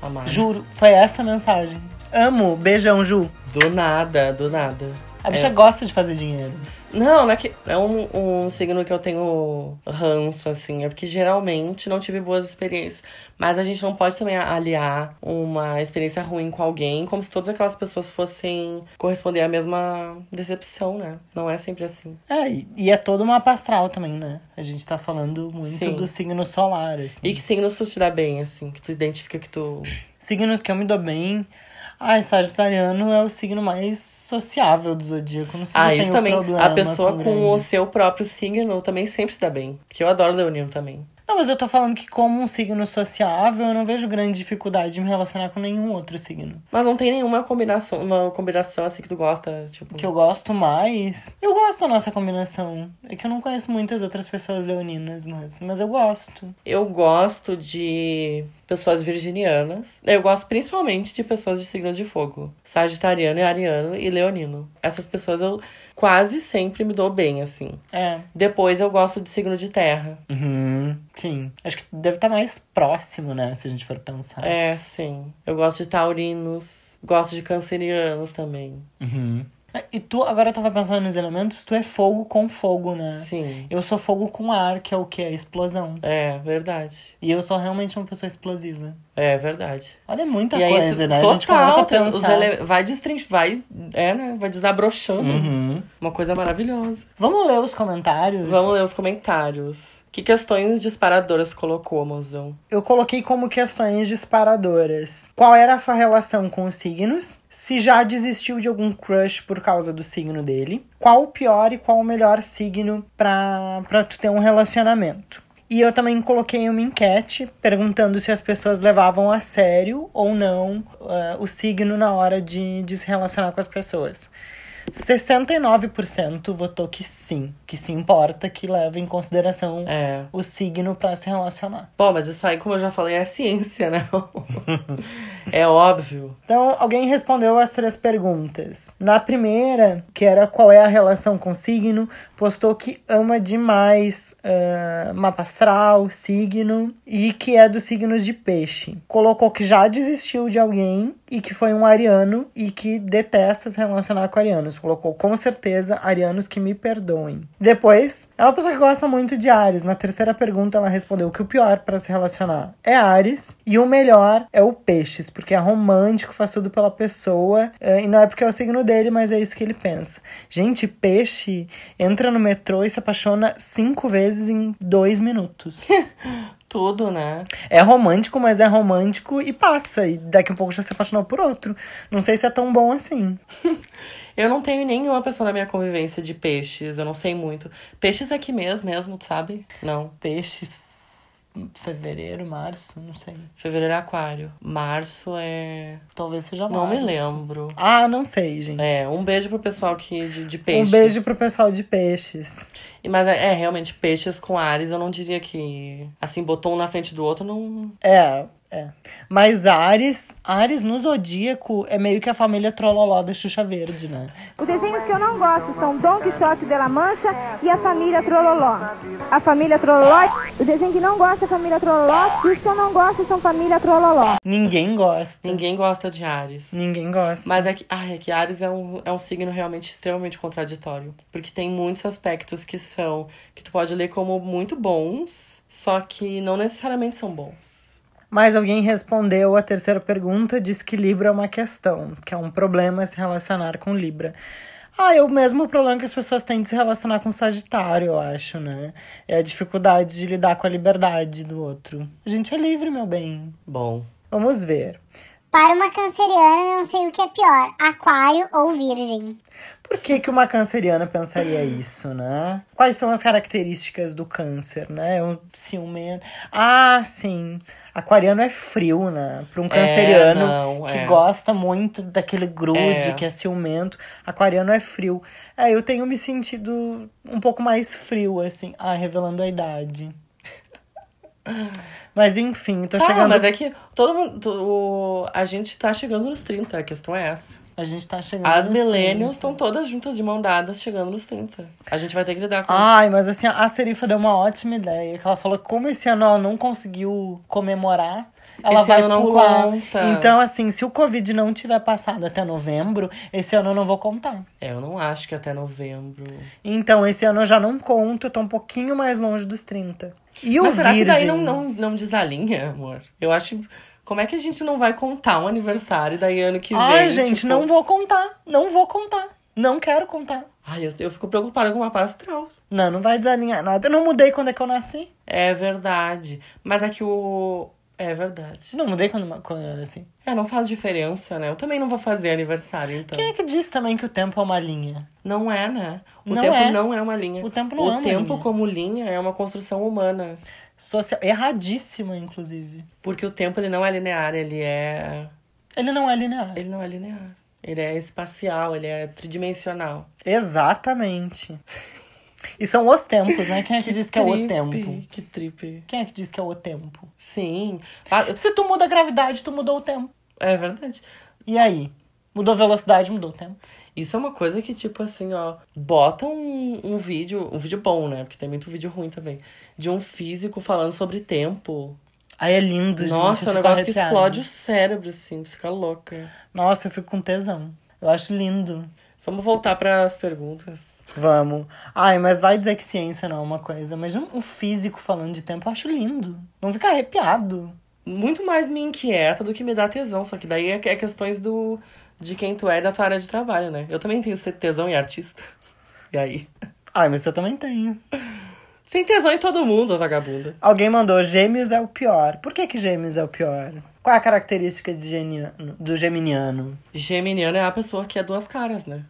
Amado. Juro, foi essa a mensagem. Amo, beijão, Ju. Do nada, do nada. A bicha É. gosta de fazer dinheiro. Não, não é que é um, um signo que eu tenho ranço, assim. É porque geralmente não tive boas experiências. Mas a gente não pode também aliar uma experiência ruim com alguém como se todas aquelas pessoas fossem corresponder à mesma decepção, né? Não é sempre assim. É, e- é todo uma astral também, né? A gente tá falando muito Sim. do signo solar, assim. E que signos tu te dá bem, assim? Que tu identifica que tu. Signos que eu me dou bem. Ai, Sagitariano é o signo mais sociável do zodíaco. Não sei se Ah, isso também. A pessoa com o seu próprio signo também sempre se dá bem. Que eu adoro Leonino também. Não, mas eu tô falando que como um signo sociável, eu não vejo grande dificuldade de me relacionar com nenhum outro signo. Mas não tem nenhuma combinação, uma combinação assim que tu gosta, tipo. que eu gosto mais. Eu gosto da nossa combinação. É que eu não conheço muitas outras pessoas leoninas, mas, mas eu gosto. Eu gosto de pessoas virginianas. Eu gosto principalmente de pessoas de signos de fogo. Sagitariano, Ariano e Leonino. Essas pessoas eu quase sempre me dou bem, assim. É. Depois eu gosto de signo de terra. Uhum. Sim. Acho que deve estar mais próximo, né? Se a gente for pensar. É, sim. Eu gosto de taurinos. Gosto de cancerianos também. Uhum. E tu, agora eu tava pensando nos elementos, tu é fogo com fogo, né? Sim. Eu sou fogo com ar, que é o que? A explosão. É, verdade. E eu sou realmente uma pessoa explosiva. É verdade. Olha, é muita e coisa, tu, né? total, tem- os ele... vai destrinch, vai, é, né? Vai desabrochando. Uhum. Uma coisa maravilhosa. Vamos ler os comentários? Vamos ler os comentários. Que questões disparadoras colocou, mozão? Eu coloquei como questões disparadoras. Qual era a sua relação com os signos? Se já desistiu de algum crush por causa do signo dele? Qual o pior e qual o melhor signo pra, pra tu ter um relacionamento? E eu também coloquei uma enquete perguntando se as pessoas levavam a sério ou não eh, o signo na hora de, de se relacionar com as pessoas. 69% votou que sim, que se importa, que leva em consideração É. o signo pra se relacionar. Bom, mas isso aí, como eu já falei, é ciência, né? é óbvio. Então, alguém respondeu as três perguntas. Na primeira, que era qual é a relação com signo, postou que ama demais ah, mapa astral, signo, e que é dos signos de peixe. Colocou que já desistiu de alguém e que foi um ariano e que detesta se relacionar com arianos. Colocou com certeza arianos que me perdoem. Depois, é uma pessoa que gosta muito de Ares. Na terceira pergunta, ela respondeu que o pior para se relacionar é Ares e o melhor é o Peixes, porque é romântico, faz tudo pela pessoa eh, e não é porque é o signo dele, mas é isso que ele pensa. Gente, Peixe entra no metrô e se apaixona cinco vezes em dois minutos. Tudo, né? É romântico, mas é romântico e passa. E daqui a pouco já se apaixonou por outro. Não sei se é tão bom assim. Eu não tenho nenhuma pessoa na minha convivência de peixes, eu não sei muito. Peixes é que mês mesmo, tu sabe? Não. Peixe, f- fevereiro, março, não sei. Fevereiro é aquário. Março é. Talvez seja Não me março. lembro. Ah, não sei, gente. É, um beijo pro pessoal que, de, de peixes. Um beijo pro pessoal de peixes. E- Mas é, é, realmente, peixes com Ares, eu não diria que. Assim, botou um na frente do outro, não. É, é. Mas Ares, Ares no Zodíaco é meio que a família Trololó da Xuxa Verde, né? Os desenhos que eu não gosto são Dom Quixote de la Mancha e a família Trololó. A família Trololó, o desenho que não gosta é a família Trololó e os que eu não gosto são família Trololó. Ninguém gosta. Ninguém gosta de Ares. Ninguém gosta. Mas é que, ai, é que Ares é um, é um signo realmente extremamente contraditório. Porque tem muitos aspectos que são. que tu pode ler como muito bons, só que não necessariamente são bons. Mas alguém respondeu a terceira pergunta, diz que Libra é uma questão, que é um problema se relacionar com Libra. Ah, é o mesmo problema que as pessoas têm de se relacionar com Sagitário, eu acho, né? É a dificuldade de lidar com a liberdade do outro. A gente é livre, meu bem. Bom. Vamos ver. Para uma canceriana, não sei o que é pior, aquário ou virgem. Por que, que uma canceriana pensaria isso, né? Quais são as características do câncer, né? O ciumento. Ah, sim. Aquariano é frio, né? Para um canceriano não, que é. gosta muito daquele grude, É. que é ciumento. Aquariano é frio. É, eu tenho me sentido um pouco mais frio, assim. Ah, revelando a idade. Mas enfim, tô Tá, chegando. mas é que todo mundo. o- a gente tá chegando nos 30, a questão é essa. A gente tá chegando. As millennials 30. estão todas juntas de mão dadas chegando nos 30. A gente vai ter que lidar com Ai, mas assim, a Serifa deu uma ótima ideia. Que ela falou que como esse ano ela não conseguiu comemorar, ela Esse vai ano não pular. conta. Então, assim, se o Covid não tiver passado até novembro, esse ano eu não vou contar. isso. É, eu não acho que até novembro. Então, esse ano eu já não conto, eu tô um pouquinho mais longe dos 30. E o Mas será que daí não, Virgem? não, não desalinha, amor? Eu acho. Como é que a gente não vai contar um aniversário daí ano que vem? Ai, gente, tipo- não vou contar. Não vou contar. Não quero contar. Ai, eu, eu fico preocupada com uma paz astral. Não, não vai desalinhar nada. Eu não mudei quando é que eu nasci. É verdade. Mas é que o. É verdade. Não mudei quando, quando eu nasci. É, não faz diferença, né? Eu também não vou fazer aniversário, então. Quem é que disse também que o tempo é uma linha? Não é, né? O Não tempo é. não é uma linha. O tempo não o é uma tempo linha. como linha é uma construção humana. Social... Erradíssima, inclusive. Porque o tempo ele não é linear, ele é. Ele não é linear. Ele não é linear. Ele é espacial, ele é tridimensional. Exatamente. E são os tempos, né? Quem é que, diz que é o tempo? Que tripe. Quem é que diz que é o tempo? Sim. Ah, Se tu muda a gravidade, tu mudou o tempo. É verdade. E aí? Mudou a velocidade, mudou o tempo. Isso é uma coisa que, tipo assim, ó, bota um, um vídeo, um vídeo bom, né? Porque tem muito vídeo ruim também. De um físico falando sobre tempo. Aí é lindo, gente. Nossa, é um negócio que explode o cérebro, assim, fica louca. Nossa, eu fico com tesão. Eu acho lindo. Vamos voltar para as perguntas. Vamos. Ai, mas vai dizer que ciência não é uma coisa. Mas um físico falando de tempo eu acho lindo. Não fica arrepiado. Muito mais me inquieta do que me dá tesão. Só que daí é, é questões do de quem tu é da tua área de trabalho, né? Eu também tenho tesão em artista. E aí? Ai, mas eu também tenho. Sem tesão em todo mundo, vagabunda. Alguém mandou gêmeos é o pior. Por que, que gêmeos é o pior? Qual é a característica de geniano, do geminiano? Geminiano é a pessoa que é duas caras, né?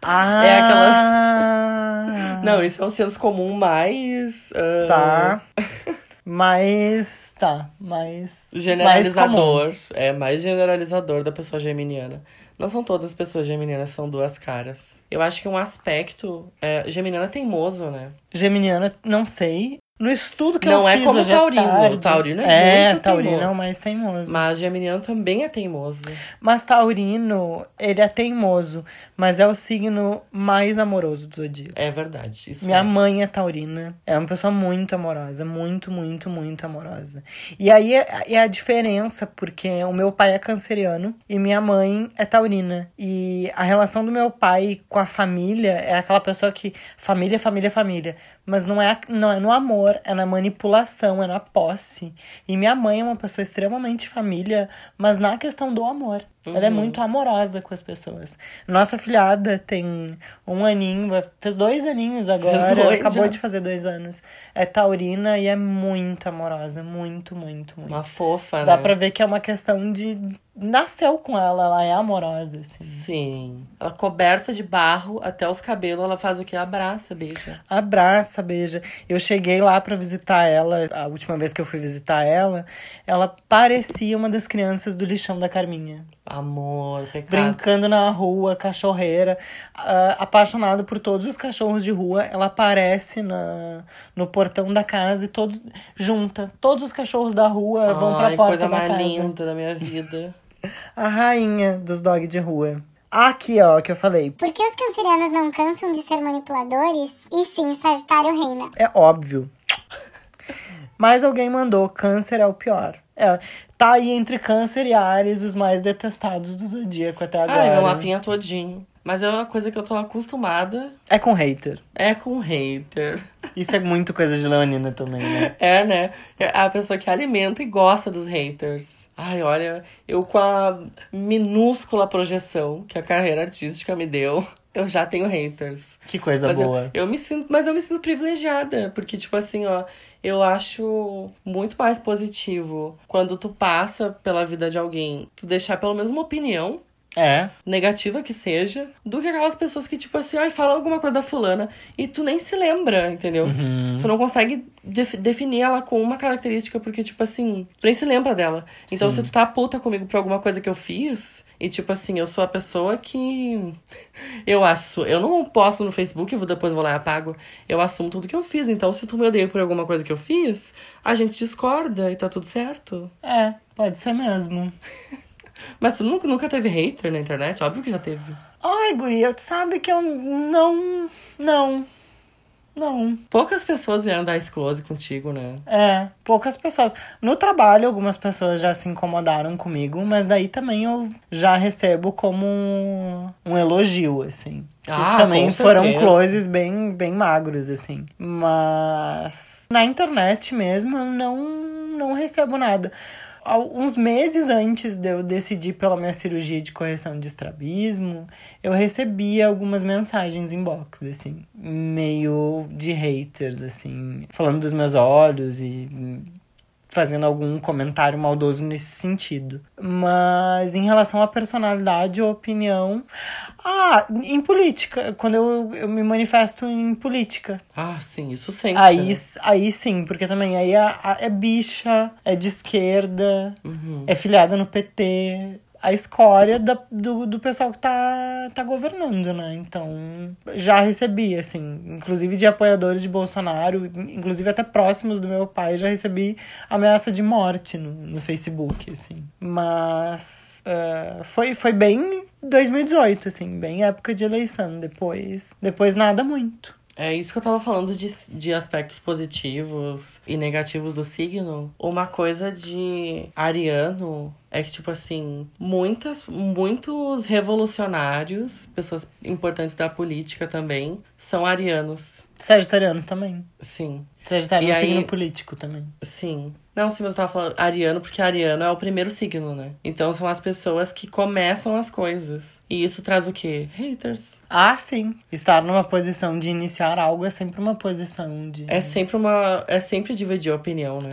Ah! É aquela. Não, isso é o senso comum mais. ah, Tá. Mas. Tá. Mais. Generalizador. mais é mais generalizador da pessoa geminiana. Não são todas as pessoas geminianas, são duas caras. Eu acho que um aspecto. É, geminiano é teimoso, né? Geminiana, não sei. No estudo que Não eu é fiz como à taurino. tarde- O taurino é muito taurino teimoso. é o mais teimoso. Mas geminiano também é teimoso. Mas taurino, ele é teimoso, mas é o signo mais amoroso do zodíaco. É verdade. Isso Minha é. mãe é taurina. É uma pessoa muito amorosa. Muito, muito, muito amorosa. E aí é, é a diferença, porque o meu pai é canceriano e minha mãe é taurina. E a relação do meu pai com a família é aquela pessoa que. Família, família, família. Mas não é, não é no amor, é na manipulação, é na posse. E minha mãe é uma pessoa extremamente família, mas na questão do amor. Ela é muito amorosa com as pessoas. Nossa filhada tem um aninho, fez dois aninhos agora, dois acabou já. de fazer dois anos. É taurina e é muito amorosa, muito, muito, muito. Uma fofa, Dá né? pra ver que é uma questão de. Nasceu com ela, ela é amorosa, assim. Sim. Ela coberta de barro até os cabelos, ela faz o que? Abraça, beija. Abraça, beija. Eu cheguei lá pra visitar ela, a última vez que eu fui visitar ela, ela parecia uma das crianças do lixão da Carminha. Amor, pecado. Brincando na rua, cachorreira, ah, apaixonada por todos os cachorros de rua. Ela aparece na, no portão da casa e todo, junta. Todos os cachorros da rua vão pra porta coisa da mais casa. linda da minha vida. A rainha dos dog de rua. Aqui, ó, que eu falei. Por que os cancerianos não cansam de ser manipuladores? E sim, Sagitário reina. É óbvio. Mas alguém mandou, câncer é o pior. É, tá aí entre câncer e Ares os mais detestados do zodíaco até agora. Ai, meu mapinha todinho. Mas é uma coisa que eu tô acostumada. É com hater. É com hater. Isso é muito coisa de Leonina também, né? É, né? É a pessoa que alimenta e gosta dos haters. Ai, olha, eu com a minúscula projeção que a carreira artística me deu, eu já tenho haters. Que coisa Mas eu, boa. eu me sinto, mas eu me sinto privilegiada, porque tipo assim, ó, eu acho muito mais positivo quando tu passa pela vida de alguém, tu deixar pelo menos uma opinião É. negativa que seja, do que aquelas pessoas que, tipo assim, ai, fala alguma coisa da fulana e tu nem se lembra, entendeu? Uhum. Tu não consegue def- definir ela com uma característica, porque, tipo assim, tu nem se lembra dela. Então, se tu tá puta comigo por alguma coisa que eu fiz, e, tipo assim, eu sou a pessoa que. Eu assumo. Eu não posto no Facebook, eu vou- depois vou lá e apago. Eu assumo tudo que eu fiz. Então, se tu me odeia por alguma coisa que eu fiz, a gente discorda e tá tudo certo. É, pode ser mesmo. Mas tu nunca, nunca teve hater na internet? Óbvio que já teve. Ai, guria, tu sabe que eu não. Não. Não. Poucas pessoas vieram dar esse close contigo, né? É, poucas pessoas. No trabalho, algumas pessoas já se incomodaram comigo, mas daí também eu já recebo como um, um elogio, assim. Ah, também foram closes bem, bem magros, assim. Mas na internet mesmo eu não, não recebo nada. Há Uns meses antes de eu decidir pela minha cirurgia de correção de estrabismo, eu recebi algumas mensagens inbox, assim, meio de haters, assim, falando dos meus olhos e fazendo algum comentário maldoso nesse sentido. Mas em relação à personalidade ou opinião. Ah, em política, quando eu, eu me manifesto em política. Ah, sim, isso sempre. Aí, né? aí sim, porque também aí a- é bicha, é de esquerda, Uhum. é filiada no PT. A escória da- do, do pessoal que tá, tá governando, né? Então, já recebi, assim, inclusive de apoiadores de Bolsonaro, inclusive até próximos do meu pai, já recebi ameaça de morte no, no Facebook, assim. Mas eh, foi, foi bem 2018, assim, bem época de eleição. Depois, depois nada muito. É isso que eu tava falando de, de aspectos positivos e negativos do signo. Uma coisa de ariano é que, tipo assim, muitas, muitos revolucionários, pessoas importantes da política também, são arianos. Sagitarianos também. Sim, Sagitário E é um aí- signo político também. sim. Não, sim, mas eu tava falando ariano porque ariano é o primeiro signo, né? Então são as pessoas que começam as coisas. E isso traz o quê? Haters. Ah, sim. Estar numa posição de iniciar algo é sempre uma posição de. É sempre uma. É sempre dividir a opinião, né?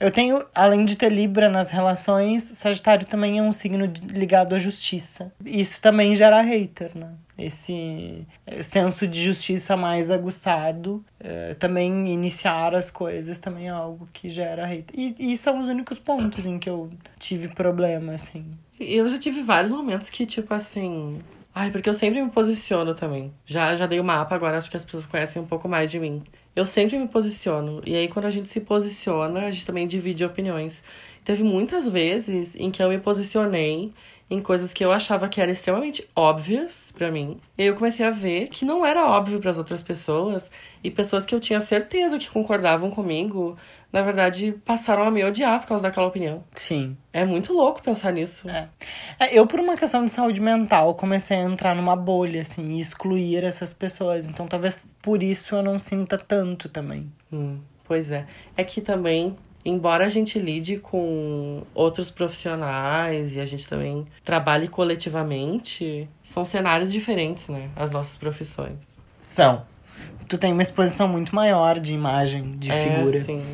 É. Eu tenho, além de ter Libra nas relações, Sagitário também é um signo ligado à justiça. Isso também gera hater, né? Esse eh, senso de justiça mais aguçado. eh, também iniciar as coisas também é algo que gera hater. E, e são os únicos pontos em que eu tive problema, assim. Eu já tive vários momentos que, tipo assim. Ai, porque eu sempre me posiciono também. Já, já dei o mapa, agora acho que as pessoas conhecem um pouco mais de mim. Eu sempre me posiciono. E aí, quando a gente se posiciona, a gente também divide opiniões. Teve muitas vezes em que eu me posicionei em coisas que eu achava que eram extremamente óbvias pra mim. E aí eu comecei a ver que não era óbvio para as outras pessoas. E pessoas que eu tinha certeza que concordavam comigo, na verdade, passaram a me odiar por causa daquela opinião. Sim. É muito louco pensar nisso. É. É, Eu, por uma questão de saúde mental, comecei a entrar numa bolha, assim, e excluir essas pessoas. Então, talvez por isso eu não sinta tanto também. Hum, pois é. É que também, embora a gente lide com outros profissionais e a gente também trabalhe coletivamente, são cenários diferentes, né? As nossas profissões. São. Tu tem uma exposição muito maior de imagem, de é, figura. sim.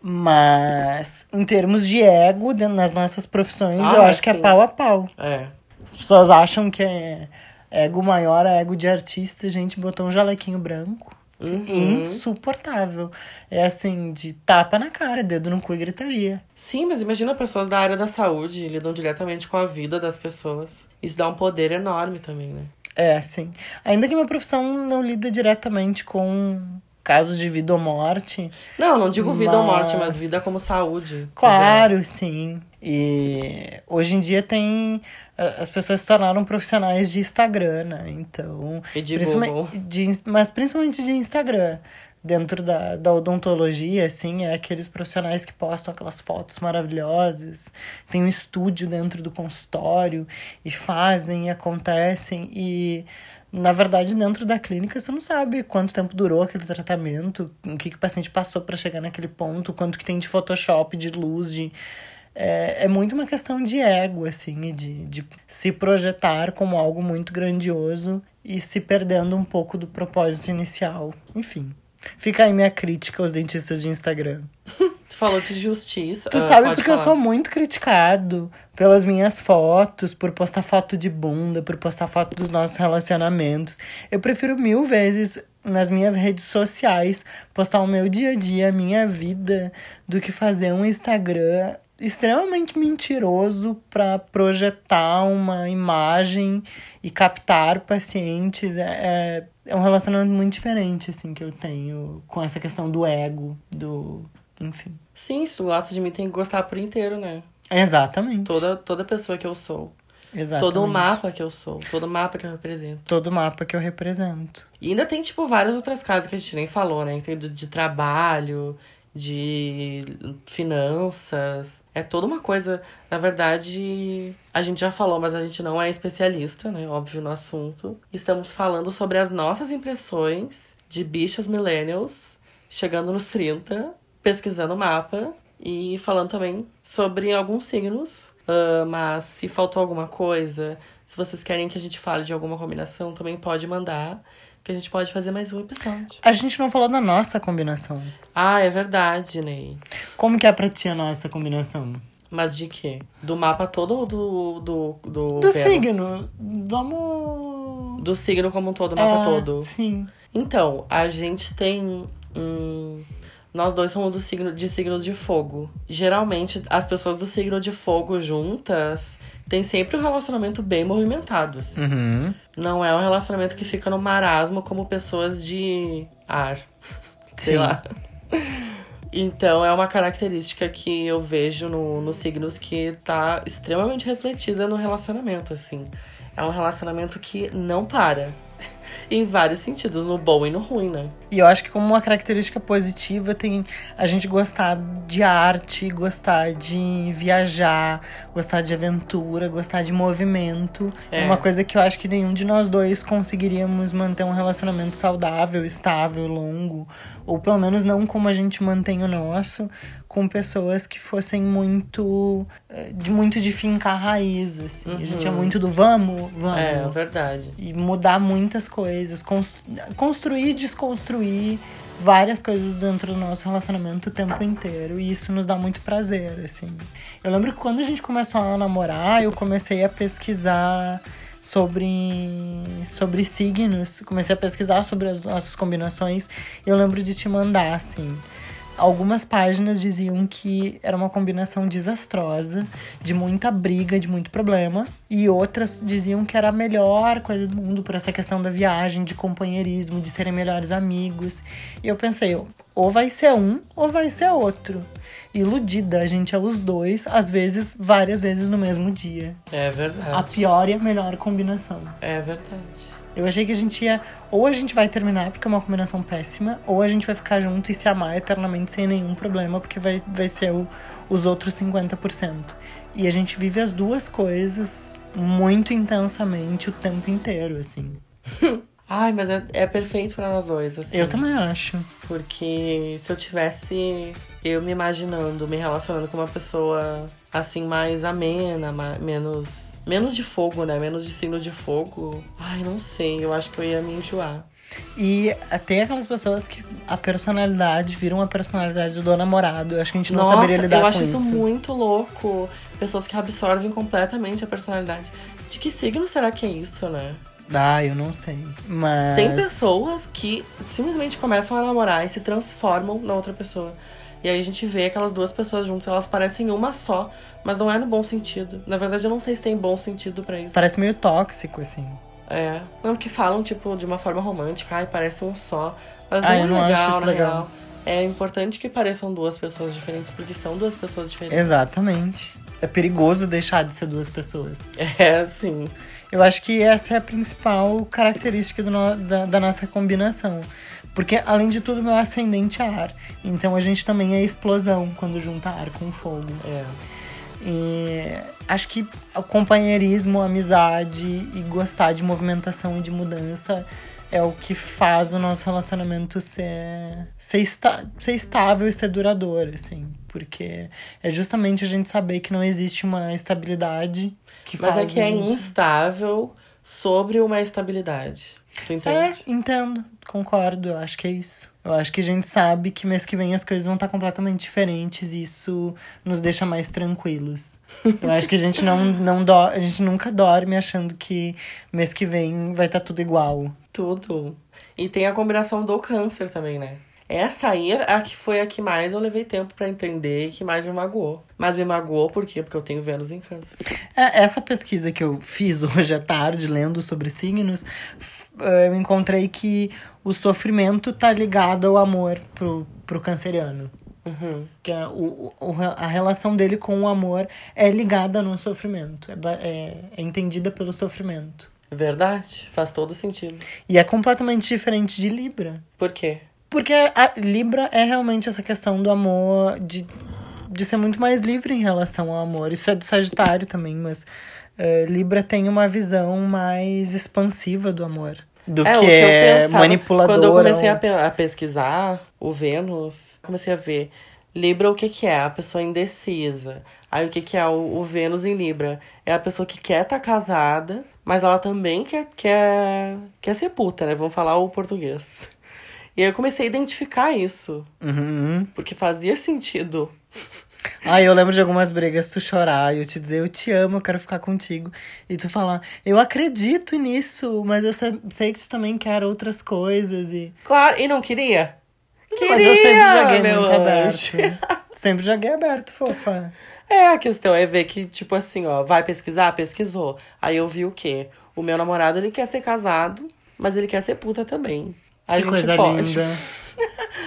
Mas, em termos de ego, das nossas profissões, Ah, eu acho que é sim. pau a pau. É. As pessoas acham que é ego maior, é ego de artista, a gente botou um jalequinho branco. Uhum. Insuportável. É assim, de tapa na cara, dedo no cu e gritaria. Sim, mas imagina pessoas da área da saúde lidam diretamente com a vida das pessoas. Isso dá um poder enorme também, né? É, sim. Ainda que minha profissão não lida diretamente com casos de vida ou morte. Não, não digo vida ou morte, Mas- mas vida como saúde. Claro, sim. E hoje em dia tem. As pessoas se tornaram profissionais de Instagram, né? Então. E de principalmente- de- mas principalmente de Instagram. Dentro da, da odontologia, assim, é aqueles profissionais que postam aquelas fotos maravilhosas, tem um estúdio dentro do consultório e fazem, e acontecem, e na verdade, dentro da clínica, você não sabe quanto tempo durou aquele tratamento, o que, que o paciente passou para chegar naquele ponto, quanto que tem de Photoshop, de luz, de. É, é muito uma questão de ego, assim, de, de se projetar como algo muito grandioso e se perdendo um pouco do propósito inicial. Enfim. Fica aí minha crítica aos dentistas de Instagram. Falou de justiça. Tu ah, sabe porque eu falar. sou muito criticado pelas minhas fotos, por postar foto de bunda, por postar foto dos nossos relacionamentos. Eu prefiro mil vezes nas minhas redes sociais postar o meu dia a dia, a minha vida, do que fazer um Instagram extremamente mentiroso para projetar uma imagem e captar pacientes. É, é, é um relacionamento muito diferente, assim, que eu tenho com essa questão do ego, do. Enfim. Sim, se tu gosta de mim, tem que gostar por inteiro, né? Exatamente. Toda, toda pessoa que eu sou. Exatamente. Todo o mapa que eu sou. Todo o mapa que eu represento. Todo mapa que eu represento. E ainda tem, tipo, várias outras casas que a gente nem falou, né? Tem de, de trabalho, de finanças. É toda uma coisa. Na verdade, a gente já falou, mas a gente não é especialista, né? Óbvio, no assunto. Estamos falando sobre as nossas impressões de bichas millennials chegando nos 30, pesquisando o mapa e falando também sobre alguns signos. Ah, mas se faltou alguma coisa, se vocês querem que a gente fale de alguma combinação, também pode mandar. Que a gente pode fazer mais um episódio. A gente não falou da nossa combinação. Ah, é verdade, Ney. Como que é pra ti a nossa combinação? Mas de quê? Do mapa todo ou do. Do, do, Do signo. Vamos. Do signo como um todo, o mapa É, todo. Sim. Então, a gente tem. Hum, nós dois somos do signo, de signos de fogo. Geralmente, as pessoas do signo de fogo juntas têm sempre um relacionamento bem movimentado. assim. Uhum. Não é um relacionamento que fica no marasmo como pessoas de ar. Sei Sim. lá. Então é uma característica que eu vejo no, nos signos que tá extremamente refletida no relacionamento, assim. É um relacionamento que não para. Em vários sentidos, no bom e no ruim, né? E eu acho que como uma característica positiva tem a gente gostar de arte, gostar de viajar, gostar de aventura, gostar de movimento. É. É. uma coisa que eu acho que nenhum de nós dois conseguiríamos manter um relacionamento saudável, estável, longo, ou pelo menos não como a gente mantém o nosso, com pessoas que fossem muito eh, de muito de fincar raiz, assim. A gente é muito do vamos, vamos. É, verdade. e mudar muitas coisas, cons- construir e desconstruir várias coisas dentro do nosso relacionamento o tempo inteiro. E isso nos dá muito prazer, assim. Eu lembro que quando a gente começou a namorar, eu comecei a pesquisar sobre, sobre signos. Comecei a pesquisar sobre as nossas combinações. E eu lembro de te mandar, assim. Algumas páginas diziam que era uma combinação desastrosa, de muita briga, de muito problema. E outras diziam que era a melhor coisa do mundo por essa questão da viagem, de companheirismo, de serem melhores amigos. E eu pensei, ou vai ser um, ou vai ser outro. Iludida, a gente é os dois, às vezes, várias vezes no mesmo dia. É A verdade. pior e a melhor combinação. É verdade. Eu achei que a gente ia. Ou a gente vai terminar porque é uma combinação péssima, ou a gente vai ficar junto e se amar eternamente sem nenhum problema, porque vai, vai ser o, os outros 50%. E a gente vive as duas coisas muito intensamente o tempo inteiro, assim. Ai, mas é, é perfeito pra nós dois, assim. Eu também acho. Porque se eu tivesse eu me imaginando, me relacionando com uma pessoa assim, mais amena, ma- menos. Menos de fogo, né? Menos de signo de fogo. Ai, não sei. Eu acho que eu ia me enjoar. E tem aquelas pessoas que a personalidade vira uma personalidade do namorado. Eu acho que a gente não Nossa, saberia lidar eu com acho isso. isso muito louco. Pessoas que absorvem completamente a personalidade. De que signo será que é isso, né? Ah, eu não sei. Mas. Tem pessoas que simplesmente começam a namorar e se transformam na outra pessoa. E aí a gente vê aquelas duas pessoas juntas, elas parecem uma só, mas não é no bom sentido. Na verdade, eu não sei se tem bom sentido pra isso. Parece meio tóxico, assim. É. Não, que falam, tipo, de uma forma romântica, ai, parece um só. Mas não é não acho legal, isso na legal. real. É importante que pareçam duas pessoas diferentes, porque são duas pessoas diferentes. Exatamente. É perigoso deixar de ser duas pessoas. É, sim. Eu acho que essa é a principal característica do no- da, da nossa combinação. Porque, além de tudo, meu ascendente é ar. Então a gente também é explosão quando junta ar com fogo. É. E acho que o companheirismo, a amizade e gostar de movimentação e de mudança é o que faz o nosso relacionamento ser, ser, esta- ser estável e ser duradouro, assim. Porque é justamente a gente saber que não existe uma estabilidade que Mas faz é que é a gente... instável sobre uma estabilidade. Tu É, entende? entendo, concordo, eu acho que é isso. Eu acho que a gente sabe que mês que vem as coisas vão estar completamente diferentes e isso nos deixa mais tranquilos. Eu acho que a gente não, não do... a gente nunca dorme achando que mês que vem vai estar tudo igual. Tudo. E tem a combinação do câncer também, né? Essa aí é a que foi a que mais eu levei tempo pra entender e que mais me magoou. Mas me magoou por quê? Porque eu tenho Vênus em câncer. É, Essa pesquisa que eu fiz hoje à tarde, lendo sobre signos, eu encontrei que o sofrimento tá ligado ao amor pro, pro canceriano. Uhum. Que a, o, o- a relação dele com o amor é ligada no sofrimento. É, é, é entendida pelo sofrimento. Verdade? Faz todo sentido. E é completamente diferente de Libra. Por quê? Porque a Libra é realmente essa questão do amor, de, de ser muito mais livre em relação ao amor. Isso é do Sagitário também, mas eh, Libra tem uma visão mais expansiva do amor. Do é, que, o que eu é pensava. manipuladora. Quando eu comecei a, ou- pe- a pesquisar o Vênus, comecei a ver Libra, o que que é? A pessoa indecisa. Aí o que que é o, o Vênus em Libra? É a pessoa que quer estar casada, mas ela também quer, quer, quer ser puta, né? Vamos falar o português. E aí eu comecei a identificar isso, Uhum. porque fazia sentido. Ah, eu lembro de algumas brigas, tu chorar e eu te dizer, eu te amo, eu quero ficar contigo. E tu falar, eu acredito nisso, mas eu se- sei que tu também quer outras coisas. E... Claro, e não queria? Queria, mas eu sempre joguei meu muito anjo. aberto. sempre joguei aberto, fofa. É, a questão é ver que, tipo assim, ó, vai pesquisar? Pesquisou. Aí eu vi o quê? O meu namorado, ele quer ser casado, mas ele quer ser puta também. A que gente coisa pode. linda.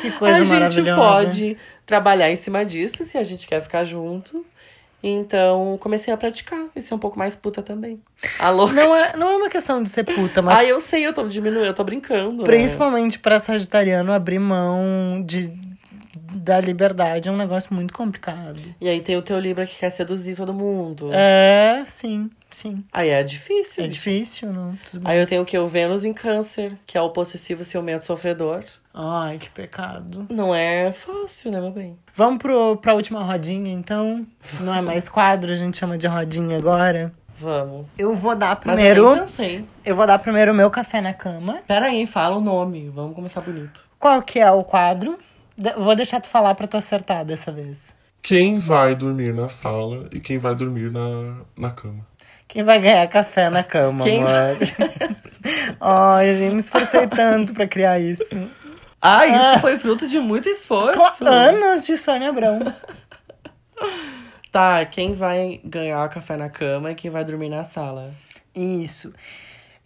Que coisa a gente maravilhosa. pode trabalhar em cima disso se a gente quer ficar junto. Então, comecei a praticar e ser um pouco mais puta também. Alô? Não é, não é uma questão de ser puta, mas Ah, eu sei, eu tô diminuindo, eu tô brincando. né? principalmente pra sagitariano abrir mão de, da liberdade é um negócio muito complicado. E aí tem o teu Libra que quer seduzir todo mundo. É, sim, sim. Aí é difícil. É difícil, não? Tudo bem. Aí eu tenho o que? O Vênus em câncer, que é o possessivo ciumento sofredor. Ai, que pecado. Não é fácil, né, meu bem? Vamos pro, pra última rodinha, então? Não é mais quadro, a gente chama de rodinha agora. Vamos. Eu vou dar Mas primeiro. eu nem pensei. Eu vou dar primeiro o meu café na cama. Pera aí, fala o nome. Vamos começar bonito. Qual que é o quadro? Vou deixar tu falar pra tu acertar dessa vez. Quem vai dormir na sala e quem vai dormir na, na cama? Quem vai ganhar café na cama, Quem amor? Ai, gente, me esforcei tanto pra criar isso. Ah, isso foi fruto de muito esforço. Com anos de Sônia Abrão. Tá, quem vai ganhar café na cama e quem vai dormir na sala? Isso.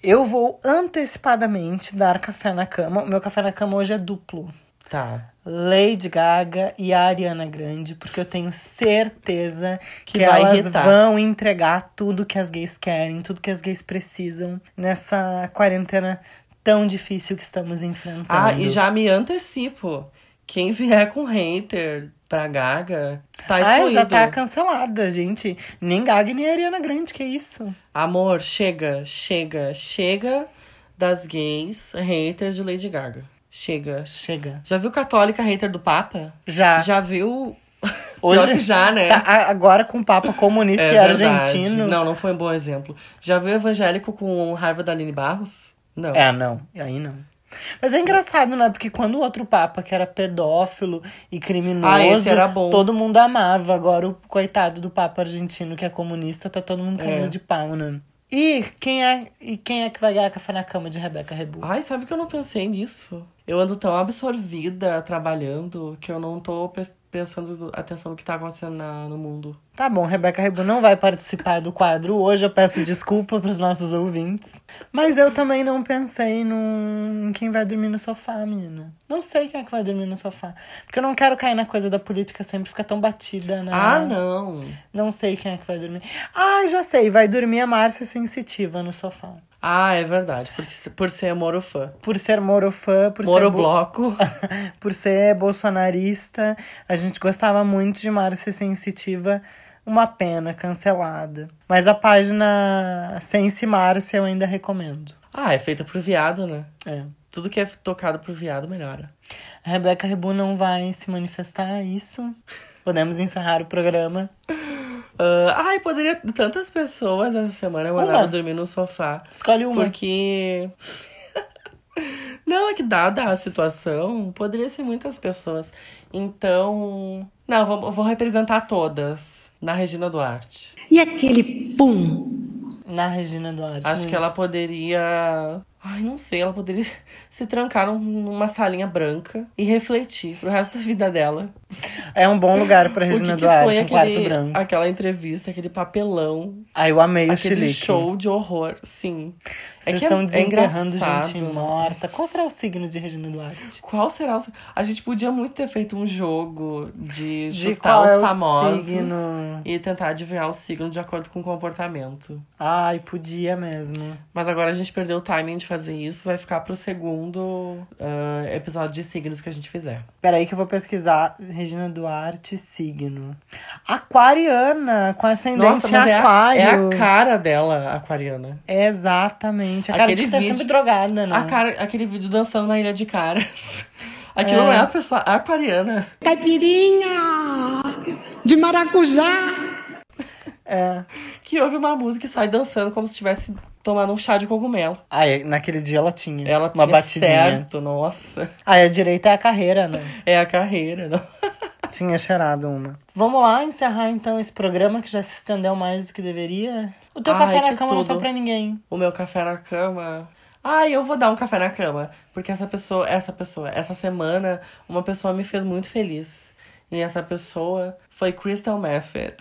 Eu vou antecipadamente dar café na cama. O meu café na cama hoje é duplo. Tá. Lady Gaga e a Ariana Grande, porque eu tenho certeza que, Que elas irritar. vão entregar tudo que as gays querem, tudo que as gays precisam nessa quarentena tão difícil que estamos enfrentando. Ah, e já me antecipo. Quem vier com hater pra Gaga, tá Ah, excluído. já tá cancelada, gente. Nem Gaga nem Ariana Grande, que isso? Amor, chega, chega, chega das gays haters de Lady Gaga. Chega. Chega. Já viu católica hater do Papa? Já. Já viu. Hoje já, né? Tá, agora com o Papa comunista É e argentino. Não, não foi um bom exemplo. Já viu evangélico com raiva da Aline Barros? Não. É, não. Aí não. Mas é engraçado, né? Porque quando o outro Papa, que era pedófilo e criminoso, Ah, esse era bom. todo mundo amava. Agora o coitado do Papa argentino, que é comunista, tá todo mundo caindo É. de pau, né? E quem é, e quem é que vai ganhar café na cama de Rebeca Rebu? Ai, sabe que eu não pensei nisso? Eu ando tão absorvida trabalhando que eu não tô pres- prestando atenção no que tá acontecendo na- no mundo. Tá bom, Rebeca Rebu não vai participar do quadro hoje. Eu peço desculpa pros nossos ouvintes. Mas eu também não pensei num... em quem vai dormir no sofá, menina. Não sei quem é que vai dormir no sofá. Porque eu não quero cair na coisa da política sempre ficar tão batida, né? Ah, não. Não sei quem é que vai dormir. Ah, já sei. Vai dormir a Márcia Sensitiva no sofá. Ah, é verdade. Porque, por ser morofã. Por ser morofã, por ser... bo- Morobloco. por ser bolsonarista. A gente gostava muito de Márcia Sensitiva. Uma pena, cancelada. Mas a página Sense Márcia eu ainda recomendo. Ah, é feita pro viado, né? É. Tudo que é tocado pro viado melhora. A Rebeca Rebu não vai se manifestar, é isso? Podemos encerrar o programa. Ah, ai, poderia. Tantas pessoas essa semana mandaram Uma. dormir no sofá. Escolhe uma. Porque. Não, é que dada a situação, poderia ser muitas pessoas. Então. Não, vou, vou representar todas na Regina Duarte. E aquele pum? Na Regina Duarte. Acho que ela poderia. Ai, não sei, ela poderia se trancar num- numa salinha branca e refletir pro resto da vida dela. É um bom lugar pra Regina Duarte, foi um quarto aquele, branco. aquela entrevista, aquele papelão, Aí eu amei o aquele show de horror, sim. Vocês é que é, estão é desenterrando engraçado. gente morta. Qual será o signo de Regina Duarte? Qual será o. A gente podia muito ter feito um jogo de De qual os é famosos signo? e tentar adivinhar o signo de acordo com o comportamento. Ai, podia mesmo. Mas agora a gente perdeu o timing de fazer isso, vai ficar pro segundo ah, episódio de signos que a gente fizer. Peraí que eu vou pesquisar Regina Duarte, signo. Aquariana, com ascendente Nossa, mas é a, aquário. é a cara dela, aquariana. Exatamente. A cara Aquele de que tá vídeo- sempre drogada, né? A cara, aquele vídeo dançando na Ilha de Caras. Aquilo É. não é a pessoa aquariana. Caipirinha de maracujá. É. Que ouve uma música e sai dançando como se estivesse tomando um chá de cogumelo. Ai, naquele dia ela tinha Ela uma tinha batidinha. certo, nossa. Ai, a direita é a carreira, né? É a carreira, não? Tinha cheirado uma. Vamos lá encerrar então esse programa que já se estendeu mais do que deveria. O teu Ai, café na cama não foi tudo. pra ninguém. O meu café na cama. Ai, eu vou dar um café na cama. Porque essa pessoa, essa pessoa, essa semana, uma pessoa me fez muito feliz. E essa pessoa foi Crystal Method.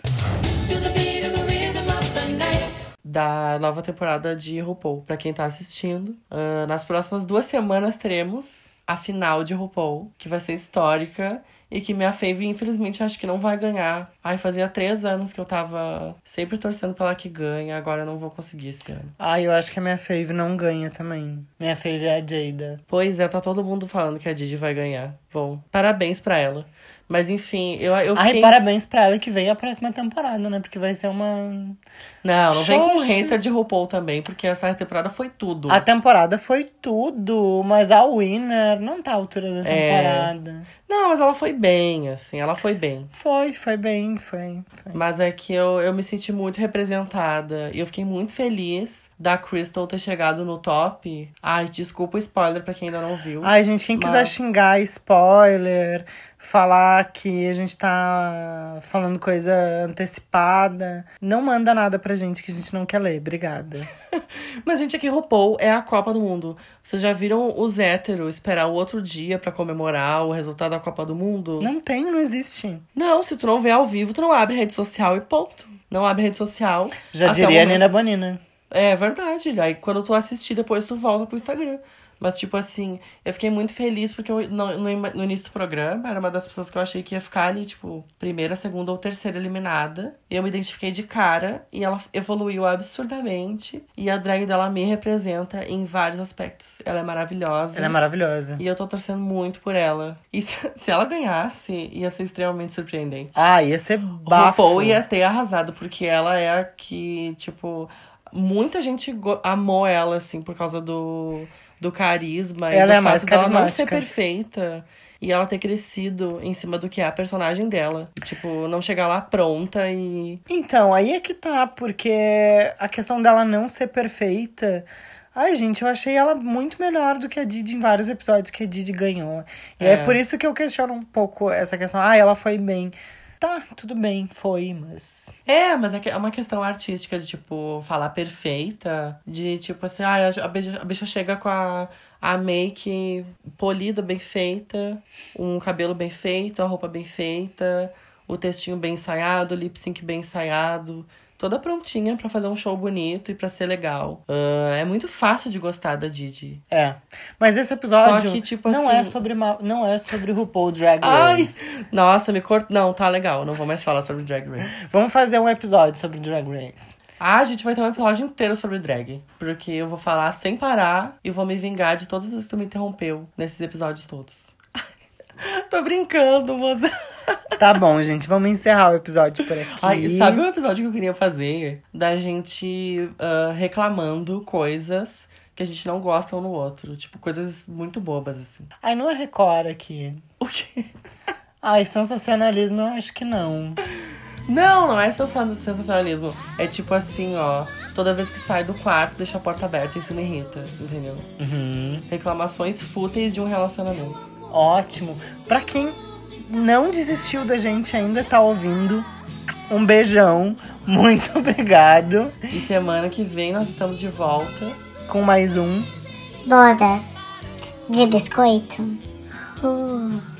Da nova temporada de RuPaul. Pra quem tá assistindo. Ah, nas próximas duas semanas teremos a final de RuPaul, que vai ser histórica. E que minha fave, infelizmente, acho que não vai ganhar. Ai, fazia três anos que eu tava sempre torcendo pra ela que ganha. Agora eu não vou conseguir esse ano. Ah, eu acho que a minha fave não ganha também. Minha fave é a Jada. Pois é, tá todo mundo falando que a Didi vai ganhar. Bom, parabéns pra ela. Mas enfim, eu, eu Ai, fiquei... parabéns pra ela que veio a próxima temporada, né? Porque vai ser uma. Não, não vem com hater de RuPaul também, porque essa temporada foi tudo. A temporada foi tudo, mas a Winner não tá à altura da É. temporada. Não, mas ela foi bem, assim, ela foi bem. Foi, foi bem, foi. foi. Mas é que eu, eu me senti muito representada. E eu fiquei muito feliz da Crystal ter chegado no top. Ai, desculpa o spoiler pra quem ainda não viu. Ai, gente, quem quiser Mas- xingar spoiler, falar que a gente tá falando coisa antecipada, não manda nada pra gente que a gente não quer ler. Obrigada. Mas, gente, aqui RuPaul é a Copa do Mundo. Vocês já viram os héteros esperar o outro dia pra comemorar o resultado da Copa do Mundo? Não tem, não existe. Não, se tu não vê ao vivo, tu não abre rede social e ponto. Não abre rede social. Já diria a Nina Bonina. É verdade. Aí quando tu assistir, depois tu volta pro Instagram. Mas, tipo assim, eu fiquei muito feliz porque eu, no, no, início do programa era uma das pessoas que eu achei que ia ficar ali, tipo, primeira, segunda ou terceira eliminada. E eu me identifiquei de cara e ela evoluiu absurdamente. E a drag dela me representa em vários aspectos. Ela é maravilhosa. Ela é maravilhosa. E eu tô torcendo muito por ela. E se, se ela ganhasse, ia ser extremamente surpreendente. Ah, ia ser O bafo. RuPaul ia ter arrasado, porque ela é a que, tipo, muita gente amou ela, assim, por causa do, do carisma e Ela do é fato dela não ser perfeita. E ela ter crescido em cima do que é a personagem dela. Tipo, não chegar lá pronta e. Então, aí é que tá, porque a questão dela não ser perfeita. Ai, gente, eu achei ela muito melhor do que a Didi em vários episódios que a Didi ganhou. E é, É. por isso que eu questiono um pouco essa questão. Ah, ela foi bem. Tá, tudo bem, foi, mas. É, mas é é uma questão artística de, tipo, falar perfeita. De, tipo, assim, ah, a bicha, a bicha chega com a, a make polida, bem feita, um cabelo bem feito, a roupa bem feita, o textinho bem ensaiado, o lip sync bem ensaiado. Toda prontinha pra fazer um show bonito e pra ser legal. Ah, é muito fácil de gostar da Didi. É. Mas esse episódio Só que, tipo não assim- é sobre não é sobre RuPaul Drag Ai! Race. Nossa, me corta. Não, tá legal. Não vou mais falar sobre Drag Race. Vamos fazer um episódio sobre Drag Race. Ah, a gente vai ter um episódio inteiro sobre drag. Porque eu vou falar sem parar e vou me vingar de todas as vezes que tu me interrompeu nesses episódios todos. Tô brincando, moça. Tá bom, gente, vamos encerrar o episódio por aqui. Ai, sabe um episódio que eu queria fazer? Da gente ah, reclamando coisas que a gente não gosta um no outro. Tipo, coisas muito bobas, assim. Ai, não é Record aqui. O quê? Ai, sensacionalismo eu acho que não. Não, não é sensa- sensacionalismo. É tipo assim, ó. Toda vez que sai do quarto, deixa a porta aberta. Isso me irrita, entendeu? Uhum. Reclamações fúteis de um relacionamento. Ótimo. Pra quem não desistiu da gente ainda tá ouvindo, um beijão. Muito obrigado. E semana que vem nós estamos de volta. Com mais um. Bodas de biscoito. Uh.